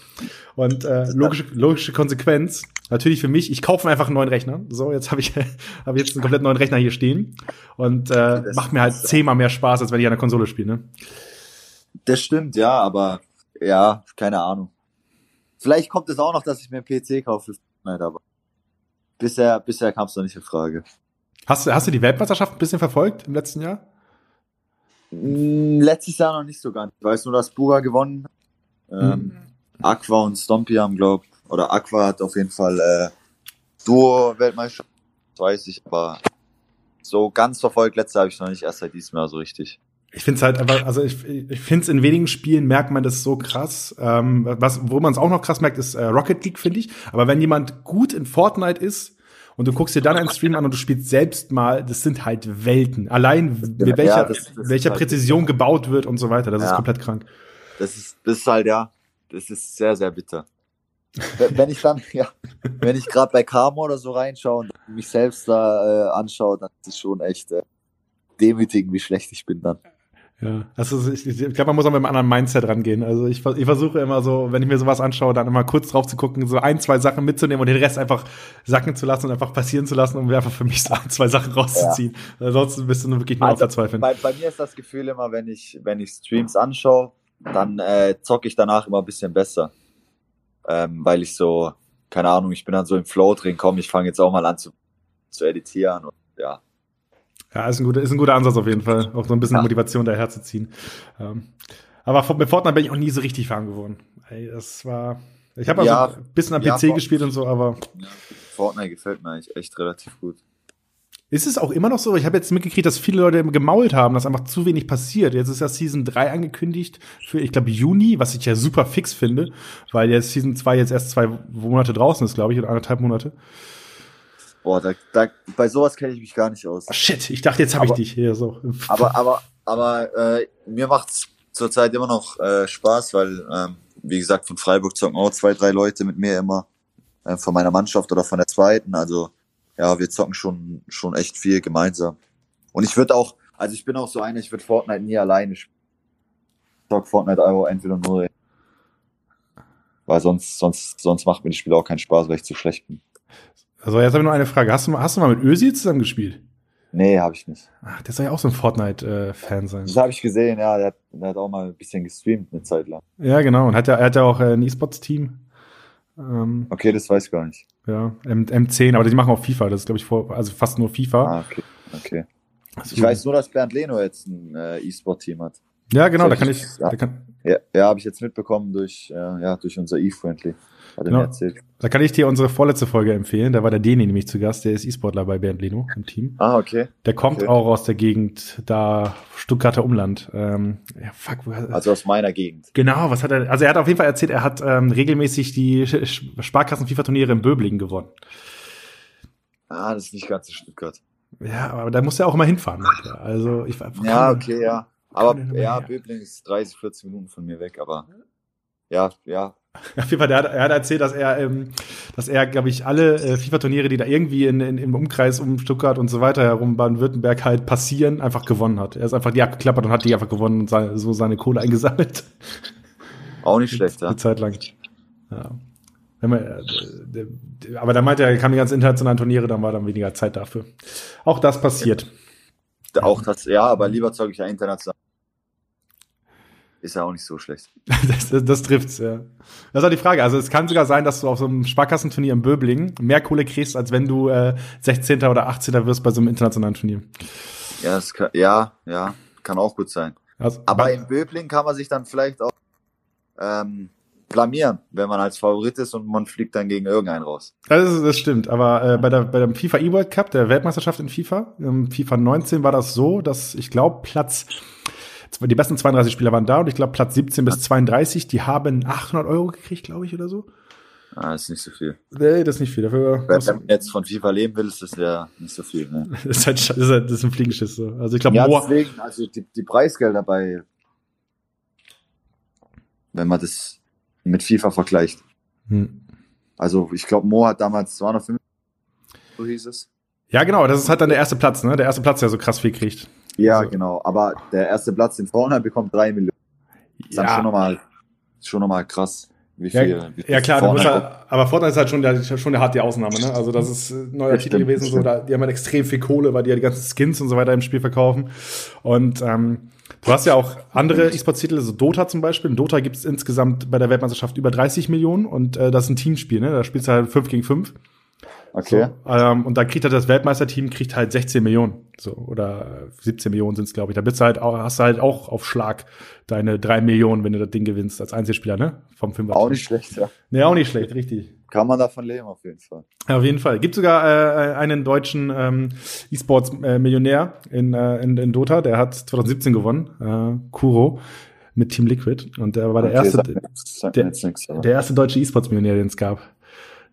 Und äh, logische logische Konsequenz natürlich für mich ich kaufe einfach einen neuen Rechner so jetzt habe ich habe jetzt einen komplett neuen Rechner hier stehen und äh, macht mir halt zehnmal mehr Spaß, als wenn ich an der Konsole spiele. Ne? Das stimmt, ja, aber ja, keine Ahnung. Vielleicht kommt es auch noch, dass ich mir einen PC kaufe. Nein, aber bisher, bisher kam es noch nicht in Frage. Hast, du hast du die Weltmeisterschaft ein bisschen verfolgt im letzten Jahr? Hm, letztes Jahr noch nicht so ganz. Ich weiß nur, dass Buga gewonnen hat. Ähm, mhm. Aqua und Stompy haben, glaub, oder Aqua hat auf jeden Fall äh, Duo-Weltmeisterschaft, weiß ich, aber so ganz verfolgt letzte habe ich noch nicht erst seit diesem Jahr so richtig. Ich finde es halt einfach, also ich, ich finde es in wenigen Spielen merkt man das so krass. Ähm, was, wo man es auch noch krass merkt, ist äh, Rocket League, finde ich. Aber wenn jemand gut in Fortnite ist und du guckst dir dann einen Stream an und du spielst selbst mal, das sind halt Welten. Allein mit welcher, ja, das, das welcher halt Präzision gebaut wird und so weiter, das ja. ist komplett krank. Das ist, das ist halt, ja, das ist sehr, sehr bitter. Wenn ich dann, ja, wenn ich gerade bei Karma oder so reinschaue und mich selbst da äh, anschaue, dann ist es schon echt äh, demütigend, wie schlecht ich bin dann. Ja, also ich, ich glaube, man muss auch mit einem anderen Mindset rangehen. Also ich, ich versuche immer so, wenn ich mir sowas anschaue, dann immer kurz drauf zu gucken, so ein, zwei Sachen mitzunehmen und den Rest einfach sacken zu lassen und einfach passieren zu lassen, um einfach für mich so ein, zwei Sachen rauszuziehen. Ja. Ansonsten bist du nur wirklich nur also, auf Verzweifeln. Bei, bei mir ist das Gefühl immer, wenn ich, wenn ich Streams anschaue, dann äh, zocke ich danach immer ein bisschen besser ähm, weil ich so, keine Ahnung, ich bin dann so im Flow drin, komm, ich fange jetzt auch mal an zu, zu editieren und ja. Ja, ist ein, guter, ist ein guter Ansatz auf jeden Fall, auch so ein bisschen ja. Motivation daherzuziehen. Ähm, aber mit Fortnite bin ich auch nie so richtig warm geworden. Ey, das war, ich habe also ja, ein bisschen am PC ja, gespielt und so, aber. Fortnite gefällt mir eigentlich echt relativ gut. Ist es auch immer noch so? Ich habe jetzt mitgekriegt, dass viele Leute gemault haben, dass einfach zu wenig passiert. Jetzt ist ja Season 3 angekündigt für, ich glaube, Juni, was ich ja super fix finde, weil jetzt Season 2 jetzt erst zwei Monate draußen ist, glaube ich, oder anderthalb Monate. Boah, da, da, bei sowas kenne ich mich gar nicht aus. Oh, shit, ich dachte, jetzt habe ich dich hier so. Aber, aber, aber äh, mir macht's zurzeit immer noch äh, Spaß, weil, ähm, wie gesagt, von Freiburg zocken auch zwei, drei Leute mit mir immer, äh, von meiner Mannschaft oder von der zweiten. Also ja, wir zocken schon, schon echt viel gemeinsam. Und ich würde auch, also ich bin auch so einer, ich würde Fortnite nie alleine spielen. Ich zock Fortnite Euro entweder nur, weil sonst, sonst, sonst macht mir das Spiel auch keinen Spaß, weil ich zu schlecht bin. Also jetzt habe ich noch eine Frage. Hast du mal, hast du mal mit Ösi zusammen gespielt? Nee, habe ich nicht. Ach, der soll ja auch so ein Fortnite-Fan äh, sein. Das habe ich gesehen, ja. Der hat, der hat auch mal ein bisschen gestreamt eine Zeit lang. Ja, genau. Und hat ja, er hat ja auch äh, ein E-Sports-Team. Ähm, okay, das weiß ich gar nicht. Ja, M M10, aber die machen auch FIFA, das ist, glaube ich, vor, also fast nur FIFA. Ah, okay. okay. Also, ich weiß nur, dass Bernd Leno jetzt ein äh, E-Sport-Team hat. Ja, genau, da kann ich. Da kann, ja, ja habe ich jetzt mitbekommen durch, äh, ja, durch unser E-Friendly. Hat er genau. mir erzählt. Da kann ich dir unsere vorletzte Folge empfehlen. Da war der Deni nämlich zu Gast. Der ist E-Sportler bei Bernd Leno im Team. Ah, okay. Der kommt okay. auch aus der Gegend, da Stuttgarter Umland. Ähm, ja, fuck. Also aus meiner Gegend. Genau, was hat er? Also er hat auf jeden Fall erzählt, er hat ähm, regelmäßig die Sparkassen-FIFA-Turniere in Böblingen gewonnen. Ah, das ist nicht ganz in Stuttgart. Ja, aber da muss er auch immer hinfahren. Also ich war Ja, okay, ja. Aber ja, Böblingen ist 30, 40 Minuten von mir weg, aber ja, ja, Auf jeden Fall, der hat, er hat erzählt, dass er, ähm, dass er, glaube ich, alle äh, FIFA-Turniere, die da irgendwie in, in, im Umkreis um Stuttgart und so weiter herum Baden-Württemberg halt passieren, einfach gewonnen hat. Er ist einfach die abgeklappert und hat die einfach gewonnen und seine, so seine Kohle eingesammelt. Auch nicht schlecht, ja. Eine Zeit lang. Ja. Man, äh, aber da meinte er, er kam die ganzen internationalen Turniere, dann war dann weniger Zeit dafür. Auch das passiert. Auch das, ja, aber lieber zeuge ich ja international ist ja auch nicht so schlecht. das, das, das trifft's, ja. Das ist auch die Frage. Also es kann sogar sein, dass du auf so einem Sparkassenturnier in Böblingen mehr Kohle kriegst, als wenn du äh, 16. oder 18. wirst bei so einem internationalen Turnier. Ja, das kann, ja, ja, kann auch gut sein. Also, Aber in Böblingen kann man sich dann vielleicht auch ähm, blamieren, wenn man als Favorit ist und man fliegt dann gegen irgendeinen raus. Das, das stimmt, aber äh, bei, der, bei dem FIFA E-World Cup, der Weltmeisterschaft in FIFA, im FIFA 19 war das so, dass ich glaube Platz die besten 32 Spieler waren da und ich glaube Platz 17 bis 32, die haben 800 Euro gekriegt, glaube ich, oder so. Ah, ist nicht so viel. Nee, das ist nicht viel. Dafür Wenn du jetzt von FIFA leben willst, ist das ja nicht so viel. Ne? das, ist halt, das, ist halt, das ist ein Fliegenschiss. So. Also ich glaube, Ja, Moa, deswegen, also die, die Preisgelder bei, wenn man das mit FIFA vergleicht. hm. Also ich glaube, Mo hat damals 250, so hieß es. Ja, genau, das ist halt dann der erste Platz, ne? Der erste Platz, der so krass viel kriegt. Ja, Also- genau. Aber der erste Platz, den Frauenheim bekommt drei Millionen. Das ist dann schon nochmal, schon nochmal krass, wie Ja, viel. wie viel ja klar, musst Frauenheim halt, aber Fortnite ist halt schon der, schon der hart die Ausnahme, ne? Also das ist ein neuer Das Titel stimmt, gewesen, so, da, die haben halt extrem viel Kohle, weil die ja die ganzen Skins und so weiter im Spiel verkaufen. Und ähm, du hast ja auch andere E-Sports-Titel, so Dota zum Beispiel. In Dota gibt es insgesamt bei der Weltmeisterschaft über 30 Millionen und äh, das ist ein Teamspiel, ne? Da spielst du halt 5 gegen 5. Okay. So, ähm, und da kriegt halt das Weltmeisterteam kriegt halt 16 Millionen. So, oder 17 Millionen sind es, glaube ich. Da bist du halt auch, hast du halt auch auf Schlag deine 3 Millionen, wenn du das Ding gewinnst als Einzelspieler, ne? Vom Fünfer. Auch nicht schlecht, ja. Nee, auch nicht schlecht, richtig. Kann man davon leben, auf jeden Fall. Ja, auf jeden Fall. Gibt sogar äh, einen deutschen ähm, E-Sports-Millionär in, äh, in, in Dota, der hat 2017 gewonnen, äh, Kuro, mit Team Liquid. Und der war der Okay, erste, der- der erste deutsche E-Sports-Millionär, den es gab.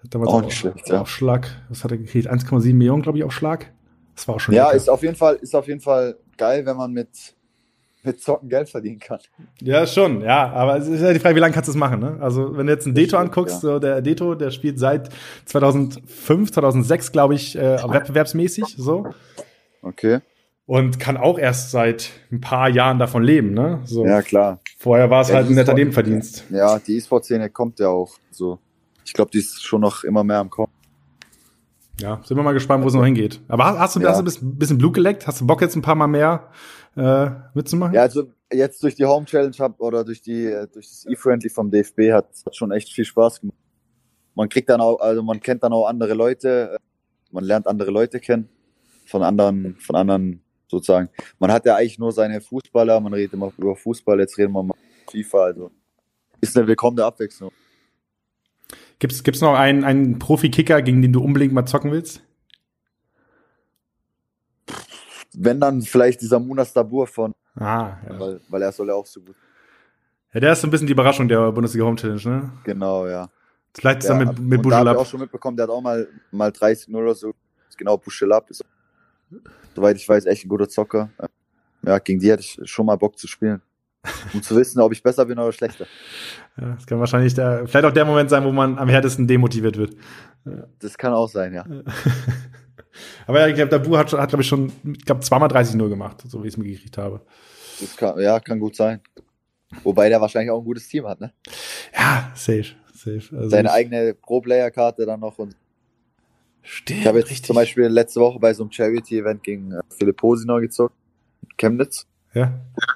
Hat damals Auch nicht schlecht, ja. Schlag, was hat er gekriegt? 1,7 Millionen, glaube ich, auf Schlag. Das war auch schon Ja, lecker. ist auf jeden Fall, ist auf jeden Fall geil, wenn man mit, mit Zocken Geld verdienen kann. Ja, schon, ja. Aber es ist ja die Frage, wie lange kannst du es machen, ne? Also, wenn du jetzt einen Deto anguckst, ja. so der Deto, der spielt seit 2005, 2006, glaube ich, äh, wettbewerbsmäßig, so. Okay. Und kann auch erst seit ein paar Jahren davon leben, ne? So. Ja, klar. Vorher war es Ja, halt ein netter Nebenverdienst. Ja, die E-Sport-Szene kommt ja auch so. Ich glaube, die ist schon noch immer mehr am Kommen. Ja, sind wir mal gespannt, wo es noch hingeht. Aber hast, hast du, Ja. hast du ein bisschen, Blut geleckt? Hast du Bock jetzt ein paar Mal mehr äh, mitzumachen? Ja, also jetzt durch die Home Challenge hab, oder durch die äh, durch das E-Friendly vom DFB hat, hat schon echt viel Spaß gemacht. Man kriegt dann auch, also man kennt dann auch andere Leute, äh, man lernt andere Leute kennen von anderen, von anderen sozusagen. Man hat ja eigentlich nur seine Fußballer, man redet immer über Fußball, jetzt reden wir mal über FIFA, also ist eine willkommene Abwechslung. Gibt's, gibt's noch einen, einen Profi-Kicker, gegen den du unbedingt mal zocken willst? Wenn dann vielleicht dieser Munas Dabur von, Ah, ja. weil, weil er soll ja auch so gut. ja. Der ist so ein bisschen die Überraschung der Bundesliga Home Challenge, ne? Genau, ja. Vielleicht Ja, zusammen mit, mit und da habe ich auch schon mitbekommen, der hat auch mal, mal 30 0 oder so. Genau, Buschelab ist, soweit ich weiß, echt ein guter Zocker. Ja, gegen die hätte ich schon mal Bock zu spielen. Um zu wissen, ob ich besser bin oder schlechter. Ja, das kann wahrscheinlich der, vielleicht auch der Moment sein, wo man am härtesten demotiviert wird. Das kann auch sein, ja. Aber ja, ich glaube, der Bu hat, schon- hat glaube ich, schon, ich glaube, zweimal 30-0 gemacht, so wie ich es mir gekriegt habe. Das kann, ja, kann gut sein. Wobei der wahrscheinlich auch ein gutes Team hat, ne? Ja, safe, safe. Also Seine eigene Pro-Player-Karte dann noch. Und Stimmt, ich habe jetzt richtig. zum Beispiel letzte Woche bei so einem Charity-Event gegen äh, Philipp Posinor gezockt. Chemnitz. Ja,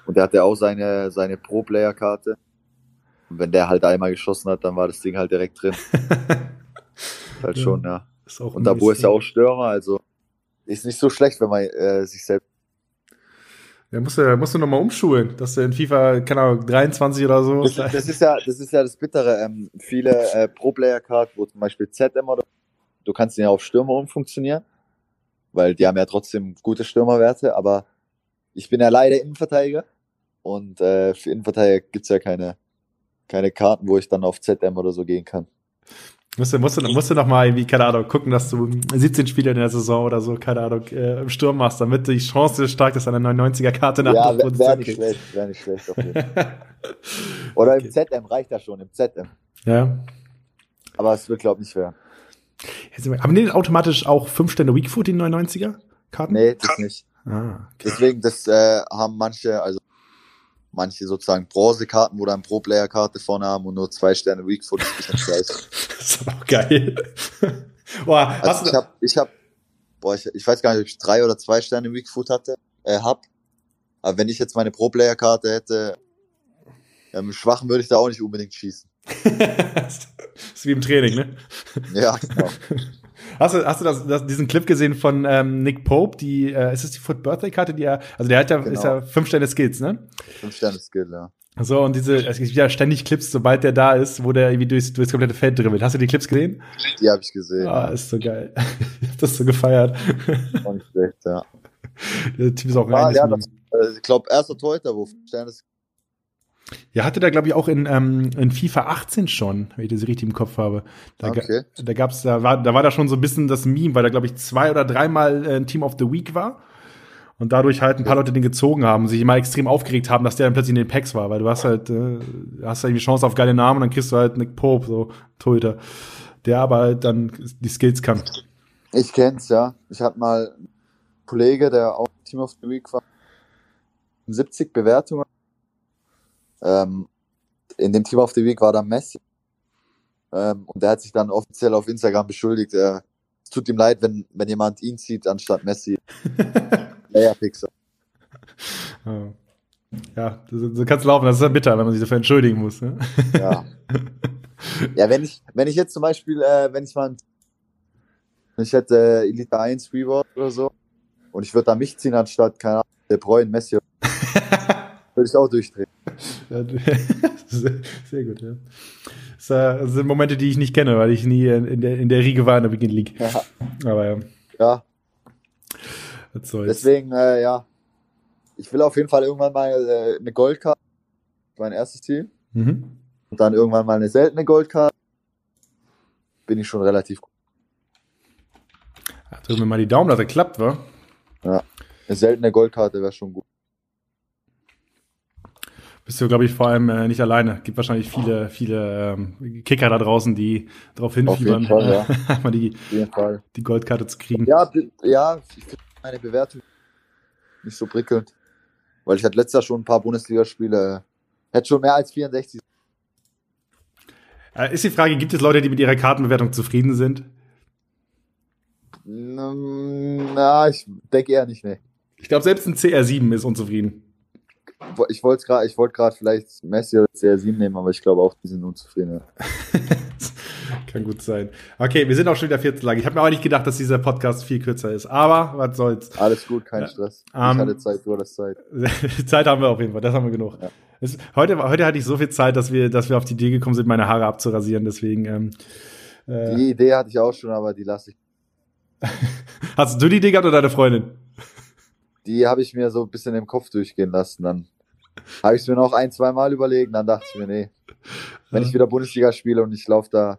Und der hatte auch seine, seine Pro-Player-Karte. Und wenn der halt einmal geschossen hat, dann war das Ding halt direkt drin. halt Ja. schon, ja. ist auch Und Dabur ist ja auch Stürmer, also ist nicht so schlecht, wenn man äh, sich selbst. Ja, musst du, musst du nochmal umschulen, dass du in FIFA, keine Ahnung, 23 oder so. Das, das ist ja, das ist ja das Bittere. Ähm, viele äh, Pro-Player-Card, wo zum Beispiel ZM oder du kannst ihn ja auf Stürmer umfunktionieren, weil die haben ja trotzdem gute Stürmerwerte, aber ich bin ja leider Innenverteidiger und äh, für Innenverteidiger gibt's ja keine, keine Karten, wo ich dann auf ZM oder so gehen kann. Musst du, musst du, musst du noch mal irgendwie, keine Ahnung, gucken, dass du 17 Spiele in der Saison oder so, keine Ahnung, äh, im Sturm machst, damit die Chance stark ist, eine 99er-Karte nach Ja, der wäre wär nicht schlecht, wäre nicht schlecht. Auf jeden Fall. Oder im Okay. ZM reicht das schon, im ZM. Ja. Aber es wird, glaube ich, nicht wir- Haben die automatisch auch 5 Stände Weakfoot, die 99er-Karten? Nee, das nicht. Ah, okay. Deswegen, das äh, haben manche, also manche sozusagen Bronzekarten, wo dann Pro-Player-Karte vorne haben und nur zwei Sterne Weakfoot. Das ist nicht scheiße. Das ist aber auch geil. Boah, Also ich habe, ich habe, boah, ich, ich weiß gar nicht, ob ich drei oder zwei Sterne Weakfoot hatte, äh, hab. Aber wenn ich jetzt meine Pro-Player-Karte hätte, ähm, Schwachen würde ich da auch nicht unbedingt schießen. das ist wie im Training, ne? Ja, genau. Hast du, hast du das, das, diesen Clip gesehen von ähm, Nick Pope? Die, äh, ist es die Foot Birthday Karte, die er, also der hat ja, Genau. ist ja fünf Sterne Skills, ne? Fünf Sterne Skill, ja. So, und diese, es gibt ja ständig Clips, sobald der da ist, wo der irgendwie durchs, durchs komplette Feld dribbelt. Hast du die Clips gesehen? Die habe ich gesehen. Ah, ist so geil. ich hab das so gefeiert. Auch nicht schlecht, ja. Der Typ ist auch Ah, ein ja, das, äh, ich glaube, erster Torhüter, wo fünf Sterne. Ja, hatte da, glaube ich, auch in, ähm, in FIFA 18 schon, wenn ich das richtig im Kopf habe. Da, Okay. da gab's, da war, da war da schon so ein bisschen das Meme, weil da, glaube ich, zwei oder dreimal äh, ein Team of the Week war. Und dadurch halt ein paar Leute den gezogen haben, sich immer extrem aufgeregt haben, dass der dann plötzlich in den Packs war, weil du hast halt, äh, hast halt die Chance auf geile Namen und dann kriegst du halt Nick Pope, so Torhüter, der aber halt dann die Skills kann. Ich kenn's, ja. Ich hatte mal einen Kollege, der auch Team of the Week war. 70 Bewertungen. Ähm, in dem Team of the Week war dann Messi. Ähm, und der hat sich dann offiziell auf Instagram beschuldigt. Äh, es tut ihm leid, wenn, wenn jemand ihn zieht anstatt Messi. Player Pixel. Ja. Ja, so, so kann's laufen. Das ist ja bitter, wenn man sich dafür entschuldigen muss. Ne? Ja. ja, wenn ich, wenn ich jetzt zum Beispiel, äh, wenn ich mal, wenn ich hätte äh, Elite 1 Reward oder so und ich würde da mich ziehen anstatt, keine Ahnung, De Bruyne, Messi, würde ich auch durchdrehen. Ja, sehr, gut, ja. Das, äh, das sind Momente, die ich nicht kenne, weil ich nie in der, in der Riege war in der Beginn League. Ja, Aber ja, ja was soll's. deswegen, äh, ja, ich will auf jeden Fall irgendwann mal äh, eine Goldkarte, mein erstes Ziel, Mhm. und dann irgendwann mal eine seltene Goldkarte. Bin ich schon relativ gut. Ja, drücken wir mal die Daumen, dass er klappt, wa? Eine seltene Goldkarte wäre schon gut. Bist du, glaube ich, vor allem äh, nicht alleine. Gibt wahrscheinlich viele, viele ähm, Kicker da draußen, die darauf hinfiebern, jeden Fall, ja. einmal die, Auf die Goldkarte zu kriegen. Ja, ja, ich finde meine Bewertung nicht so prickelnd. Weil ich hatte letztes Jahr schon ein paar Bundesligaspiele, hätte schon mehr als 64. Äh, ist die Frage, gibt es Leute, die mit ihrer Kartenbewertung zufrieden sind? Mm, Na, ich denke eher nicht, nee. Ich glaube, selbst ein CR7 ist unzufrieden. Ich wollte gerade, ich wollte gerade vielleicht Messi oder CR7 nehmen, aber ich glaube auch, die sind unzufrieden. Kann gut sein. Okay, wir sind auch schon wieder 14 lang. Ich habe mir auch nicht gedacht, dass dieser Podcast viel kürzer ist. Aber was soll's. Alles gut, kein. Stress. Ich Ähm, hatte Zeit, du hattest Zeit. Zeit haben wir auf jeden Fall, das haben wir genug. Ja. Es, heute, heute hatte ich so viel Zeit, dass wir, dass wir auf die Idee gekommen sind, meine Haare abzurasieren. Deswegen, ähm, äh, Die Idee hatte ich auch schon, aber die lasse ich. hast du die Idee gehabt oder deine Freundin? Die habe ich mir so ein bisschen im Kopf durchgehen lassen. Dann habe ich es mir noch ein, zwei Mal überlegt. Dann dachte ich mir, nee, wenn ich wieder Bundesliga spiele und ich laufe da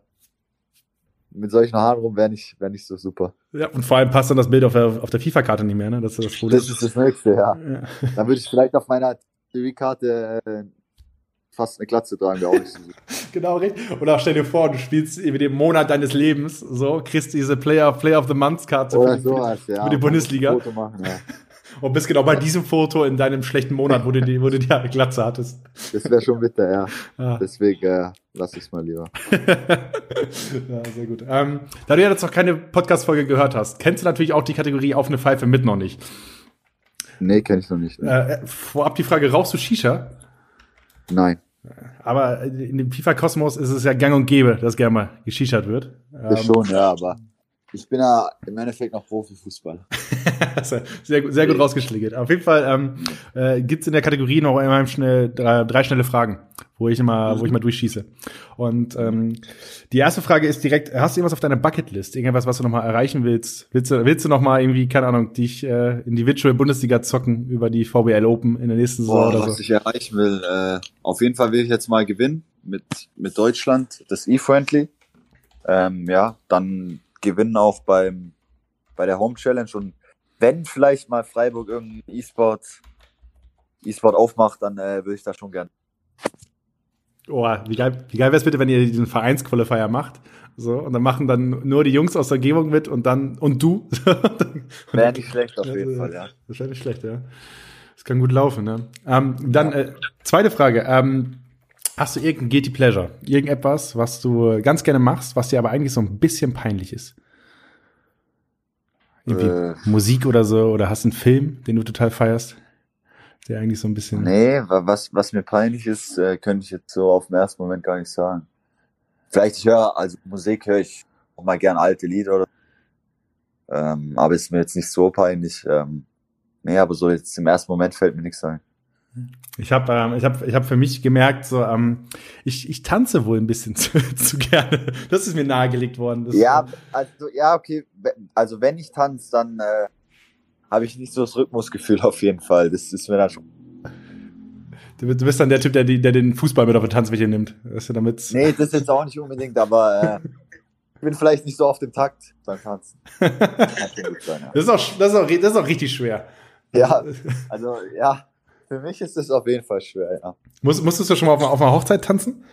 mit solchen Haaren rum, wäre nicht, wär nicht so super. Ja, und vor allem passt dann das Bild auf der, auf der FIFA-Karte nicht mehr, ne? Das ist das Problem. Das ist das nächste, ja. ja. Dann würde ich vielleicht auf meiner TV-Karte äh, fast eine Glatze tragen, wäre auch nicht so super. Genau, richtig. Oder stell dir vor, du spielst über den Monat deines Lebens, so, kriegst diese Player, Player of the Month-Karte für die- sowas, ja. für die Bundesliga. Foto machen, ja. Und bist genau bei diesem Foto in deinem schlechten Monat, wo du die, wo du die Glatze hattest. Das wäre schon bitter, ja. Ja. Deswegen äh, lass ich's mal lieber. ja, sehr gut. Ähm, da du ja jetzt noch keine Podcast-Folge gehört hast, kennst du natürlich auch die Kategorie auf eine Pfeife mit noch nicht. Nee, kenne ich noch nicht. Ne? Äh, vorab die Frage, rauchst du Shisha? Nein, Aber in dem FIFA-Kosmos ist es ja gang und gäbe, dass gerne mal geschichert wird. das schon, ja, aber ich bin ja im Endeffekt noch Profifußballer. sehr, gut- sehr gut rausgeschlägert. Auf jeden Fall ähm, äh, gibt es in der Kategorie noch einmal schnell drei, drei schnelle Fragen, wo ich immer, wo ich mal durchschieße. Und ähm, die erste Frage ist direkt: Hast du irgendwas auf deiner Bucketlist? Irgendwas, was du noch mal erreichen willst? Willst du, willst du noch mal irgendwie, keine Ahnung, dich äh, in die Virtual Bundesliga zocken über die VBL Open in der nächsten Saison Boah, oder was so? ich erreichen will, äh, auf jeden Fall will ich jetzt mal gewinnen mit, mit Deutschland, das E-Friendly. Ähm, ja, dann gewinnen auch beim, bei der Home Challenge und wenn vielleicht mal Freiburg irgendein E-Sport, E-Sport aufmacht, dann äh, würde ich da schon gern. Oh, wie geil, wie geil wäre es bitte, wenn ihr diesen Vereinsqualifier macht? So, und dann machen dann nur die Jungs aus der Umgebung mit und dann, und du. Wäre nicht schlecht auf jeden Fall, ja. Das wäre nicht schlecht, ja. Das kann gut laufen, ne? Ähm, dann, äh, zweite Frage. Ähm, hast du irgendein Guilty Pleasure? Irgendetwas, was du ganz gerne machst, was dir aber eigentlich so ein bisschen peinlich ist? Irgendwie Äh. Musik oder so, oder hast einen Film, den du total feierst? Der eigentlich so ein bisschen. Nee, wa- was, was mir peinlich ist, äh, könnte ich jetzt so auf den ersten Moment gar nicht sagen. Vielleicht ich höre, also Musik höre ich auch mal gern alte Lieder oder ähm, aber ist mir jetzt nicht so peinlich. Ähm, nee, aber so jetzt im ersten Moment fällt mir nichts ein. Ich habe ähm, ich hab, ich hab für mich gemerkt, so, ähm, ich, ich tanze wohl ein bisschen zu, zu gerne. Das ist mir nahegelegt worden. Das, Ja, also ja, okay. Also wenn ich tanze, dann äh, habe ich nicht so das Rhythmusgefühl auf jeden Fall. Das ist mir dann schon. Du bist dann der Typ, der, der den Fußball mit auf die Tanzfläche nimmt. Weißt du, damit nee, das jetzt auch nicht unbedingt, aber äh, ich bin vielleicht nicht so auf dem Takt beim Tanzen. sein, ja. das, ist auch, das, ist auch, das ist auch richtig schwer. Ja, also ja, für mich ist es auf jeden Fall schwer, ja. Muss, musstest du schon mal auf, auf einer Hochzeit tanzen?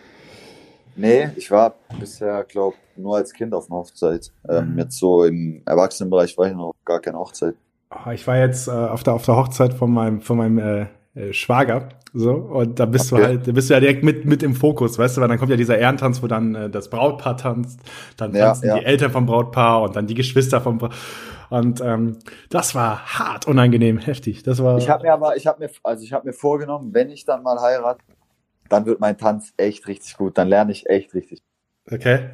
Nee, ich war bisher, glaube nur als Kind auf einer Hochzeit. Ähm, mhm. jetzt so im Erwachsenenbereich war ich noch gar keine Hochzeit. Oh, ich war jetzt äh, auf, der, auf der Hochzeit von meinem, von meinem äh, äh, Schwager. So, und da bist okay. du halt, da bist du ja direkt mit, mit im Fokus, weißt du, weil dann kommt ja dieser Ehrentanz, wo dann äh, das Brautpaar tanzt, dann ja, tanzen ja. die Eltern vom Brautpaar und dann die Geschwister vom Brautpaar. Und ähm, das war hart unangenehm, heftig. Das war. Ich habe mir aber, ich habe mir, also ich habe mir vorgenommen, wenn ich dann mal heirate, dann wird mein Tanz echt richtig gut. Dann lerne ich echt richtig. Okay.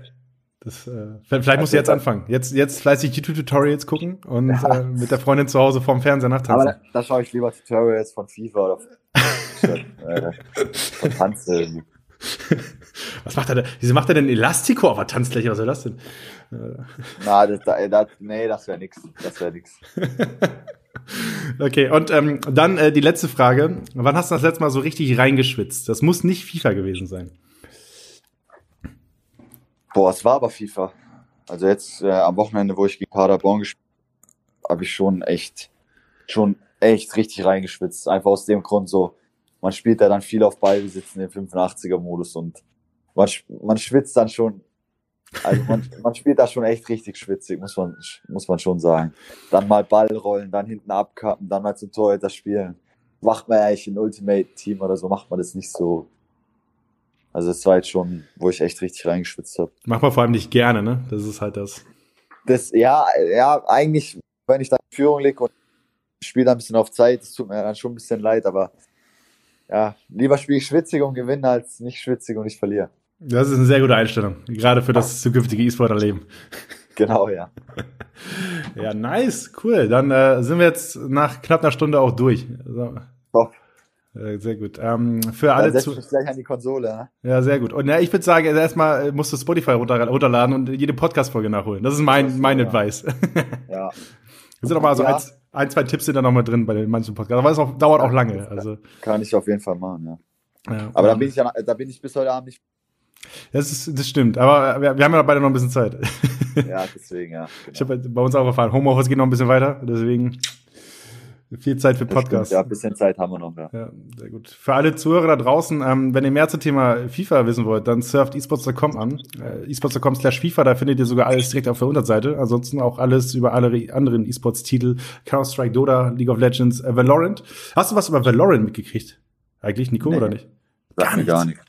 Das, äh, vielleicht also, musst du jetzt anfangen. Jetzt, jetzt fleißig YouTube-Tutorials gucken und ja. äh, mit der Freundin zu Hause vorm Fernseher nachtanzen. Aber da, da schaue ich lieber Tutorials von FIFA oder von, äh, von Tanzen. Was macht er denn? Wieso macht er denn Elastico auf der Tanzfläche? Was soll das denn? Na, das, das, nee, das wäre nix. Das wäre nix. Okay, und ähm, dann äh, die letzte Frage. Wann hast du das letzte Mal so richtig reingeschwitzt? Das muss nicht FIFA gewesen sein. Boah, es war aber FIFA. Also jetzt äh, am Wochenende, wo ich gegen Paderborn gespielt habe, habe ich schon echt, schon echt richtig reingeschwitzt. Einfach aus dem Grund so, man spielt da dann viel auf Ball, wir sitzen im 85er-Modus und man, man schwitzt dann schon also man, man spielt da schon echt richtig schwitzig, muss man, muss man schon sagen. Dann mal Ball rollen, dann hinten abkappen, dann mal zum Torhüter spielen. Macht man ja eigentlich in Ultimate Team oder so, macht man das nicht so. Also es war jetzt schon, wo ich echt richtig reingeschwitzt habe. Macht man vor allem nicht gerne, ne? Das ist halt das. Das, ja, ja, eigentlich, wenn ich da in Führung liege und spiele da ein bisschen auf Zeit, das tut mir dann schon ein bisschen leid, aber ja, lieber spiele ich schwitzig und gewinne als nicht schwitzig und ich verliere. Das ist eine sehr gute Einstellung, gerade für das zukünftige E-Sporter-Leben. Genau, ja. ja, nice, cool. Dann äh, sind wir jetzt nach knapp einer Stunde auch durch. So. Äh, sehr gut. Ähm, für alle zu gleich an die Konsole. Ne? Ja, sehr gut. Und ja, ich würde sagen, erstmal musst du Spotify runter runterladen und jede Podcast-Folge nachholen. Das ist mein, das mein ja. Advice. ja. Da sind aber so ja. ein, ein, zwei Tipps sind da noch mal drin bei den manchen Podcasts. Aber es auch, dauert auch lange. Also. Kann ich auf jeden Fall machen, ja. ja aber da bin ich ja, da bin ich bis heute Abend nicht das, ist, das stimmt, aber wir, wir haben ja beide noch ein bisschen Zeit. Ja, deswegen, ja. Genau. Ich habe bei uns auch erfahren, Homeoffice geht noch ein bisschen weiter, deswegen viel Zeit für Podcasts. Ja, ein bisschen Zeit haben wir noch, ja. ja. sehr gut. Für alle Zuhörer da draußen, ähm, wenn ihr mehr zum Thema FIFA wissen wollt, dann surft esports.com an. Äh, esports.com slash FIFA, da findet ihr sogar alles direkt auf der Unterseite. Ansonsten auch alles über alle anderen Esports-Titel. Counter-Strike, Dota, League of Legends, äh, Valorant. Hast du was über Valorant mitgekriegt? Eigentlich, Nico, nee, oder nicht? Gar nicht. Gar nicht.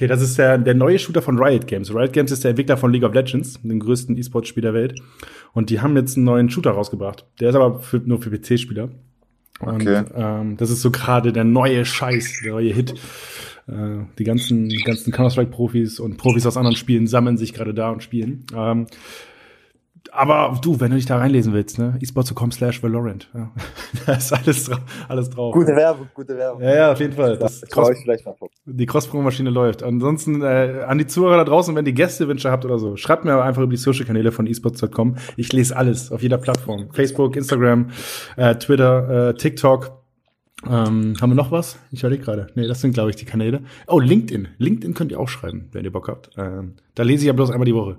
Okay, das ist der, der neue Shooter von Riot Games. Riot Games ist der Entwickler von League of Legends, dem größten E-Sport-Spiel der Welt. Und die haben jetzt einen neuen Shooter rausgebracht. Der ist aber für, nur für PC-Spieler. Okay. Und, ähm, das ist so gerade der neue Scheiß, der neue Hit. Äh, die ganzen, ganzen Counter-Strike-Profis und Profis aus anderen Spielen sammeln sich gerade da und spielen. Ähm, aber du, wenn du dich da reinlesen willst, ne, esports.com slash Valorant. Ja. da ist alles, alles drauf. Gute Werbung, gute Werbung. Ja, ja, auf jeden Fall. Das, das Cross, ich vielleicht mal die Cross-Pro-Maschine läuft. Ansonsten äh, an die Zuhörer da draußen, wenn ihr Gästewünsche habt oder so, schreibt mir einfach über die Social-Kanäle von esports.com. Ich lese alles auf jeder Plattform. Facebook, Instagram, äh, Twitter, äh, TikTok. Ähm, haben wir noch was? Ich überlege gerade. Nee, das sind, glaube ich, die Kanäle. Oh, LinkedIn. LinkedIn könnt ihr auch schreiben, wenn ihr Bock habt. Ähm, da lese ich ja bloß einmal die Woche.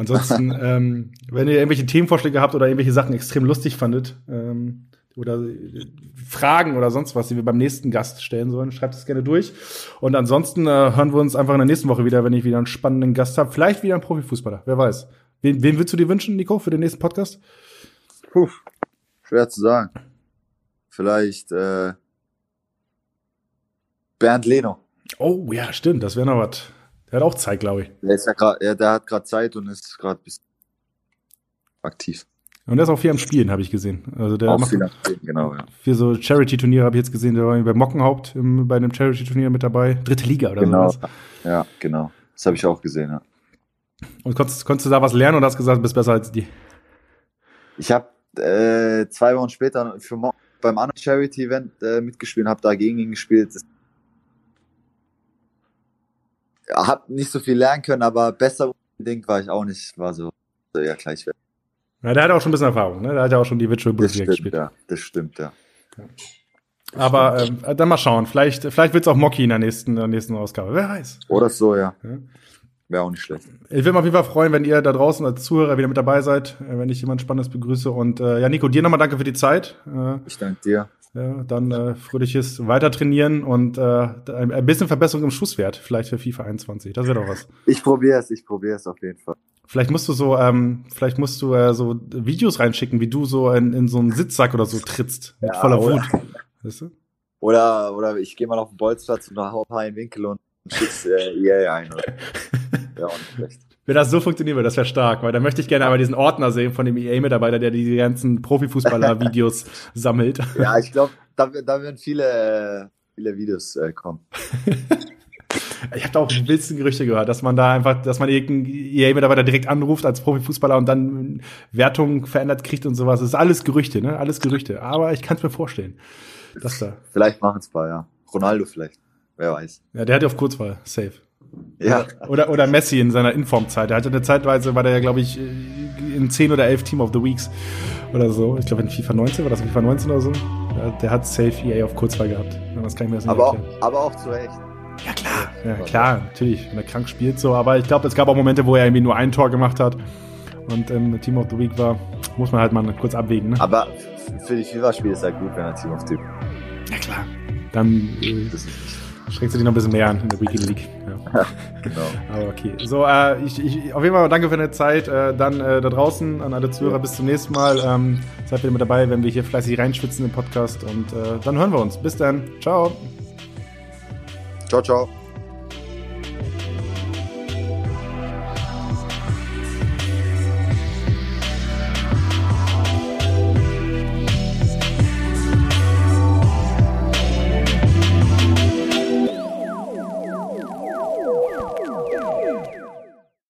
Ansonsten, ähm, wenn ihr irgendwelche Themenvorschläge habt oder irgendwelche Sachen extrem lustig fandet ähm, oder Fragen oder sonst was, die wir beim nächsten Gast stellen sollen, schreibt es gerne durch. Und ansonsten äh, hören wir uns einfach in der nächsten Woche wieder, wenn ich wieder einen spannenden Gast habe. Vielleicht wieder ein Profifußballer, wer weiß. Wen, wen würdest du dir wünschen, Nico, für den nächsten Podcast? Puh, schwer zu sagen. Vielleicht äh, Bernd Leno. Oh ja, stimmt, das wäre noch was. Der hat auch Zeit, glaube ich. Der, ist ja grad, ja, der hat gerade Zeit und ist gerade aktiv. Und der ist auch viel am Spielen, habe ich gesehen. Also der auch macht viel am Spielen, genau, ja. Für so Charity-Turniere habe ich jetzt gesehen, der war bei Mockenhaupt im, bei einem Charity-Turnier mit dabei. Dritte Liga oder genau. sowas. Ja, genau. Das habe ich auch gesehen, ja. Und konntest, konntest du da was lernen oder hast gesagt, du bist besser als die? Ich habe äh, zwei Wochen später für Mo beim anderen Charity-Event äh, mitgespielt, habe dagegen ihn gespielt. Das hab nicht so viel lernen können, aber besser unbedingt war ich auch nicht, war so, so ja gleichwertig. Ja, der hat auch schon ein bisschen Erfahrung, ne? Der hat ja auch schon die Virtual Bundesliga gespielt. Ja, das stimmt, ja. Aber äh, dann mal schauen. Vielleicht, vielleicht wird's auch Mocky in der nächsten, in der nächsten Ausgabe. Wer weiß. Oder so, ja. Ja. Wäre auch nicht schlecht. Ich will mich auf jeden Fall freuen, wenn ihr da draußen als Zuhörer wieder mit dabei seid, äh, wenn ich jemand Spannendes begrüße. Und äh, ja, Nico, dir nochmal danke für die Zeit. Äh, Ich danke dir. Ja, dann äh, fröhliches Weiter trainieren und äh, ein, bisschen Verbesserung im Schusswert, vielleicht für FIFA 21. Das wäre doch was. Ich probiere es, ich probiere es auf jeden Fall. Vielleicht musst du so, ähm, vielleicht musst du äh, so Videos reinschicken, wie du so in, in so einen Sitzsack oder so trittst mit Ja, voller oder- Wut. Weißt du? Oder, oder ich gehe mal auf den Bolzplatz und hau ein paar in den Winkel und schick's äh, EA ein. Oder? Auch nicht schlecht. Wenn das so funktionieren würde, das wäre stark, weil da möchte ich gerne einmal diesen Ordner sehen von dem EA-Mitarbeiter, der die ganzen Profifußballer-Videos sammelt. Ja, ich glaube, da, da werden viele, äh, viele Videos äh, kommen. Ich habe da auch die wildesten Gerüchte gehört, dass man da einfach, dass man irgendeinen EA-Mitarbeiter direkt anruft als Profifußballer und dann Wertungen verändert kriegt und sowas. Das ist alles Gerüchte, ne? Alles Gerüchte. Aber ich kann es mir vorstellen. Das da. Vielleicht machen es paar, ja. Ronaldo vielleicht. Wer weiß. Ja, der hat ja auf Kurzwahl. Safe. Ja. Oder, oder Messi in seiner Informzeit. Der hatte eine Zeitweise, war der ja, glaube ich, in 10 oder 11 Team of the Weeks oder so. Ich glaube, in FIFA 19 war das FIFA 19 oder so. Der hat safe EA auf Kurzwahl gehabt. Das kann ich mir das nicht Aber auch, aber auch zu Recht. Ja, klar. Ja, klar, natürlich. Wenn er krank spielt, so. Aber ich glaube, es gab auch Momente, wo er irgendwie nur ein Tor gemacht hat und im Team of the Week war. Muss man halt mal kurz abwägen, ne? Aber für die FIFA-Spiele ist er gut, wenn er Team of Typ. Ja, klar. Dann äh, Schränkst du dich noch ein bisschen mehr an in der Weekend League. Ja. genau. Aber okay. So, äh, ich, ich, auf jeden Fall danke für deine Zeit. Äh, dann äh, da draußen an alle Zuhörer bis zum nächsten Mal. Ähm, seid wieder mit dabei, wenn wir hier fleißig reinschwitzen im Podcast. Und äh, dann hören wir uns. Bis dann. Ciao. Ciao, ciao.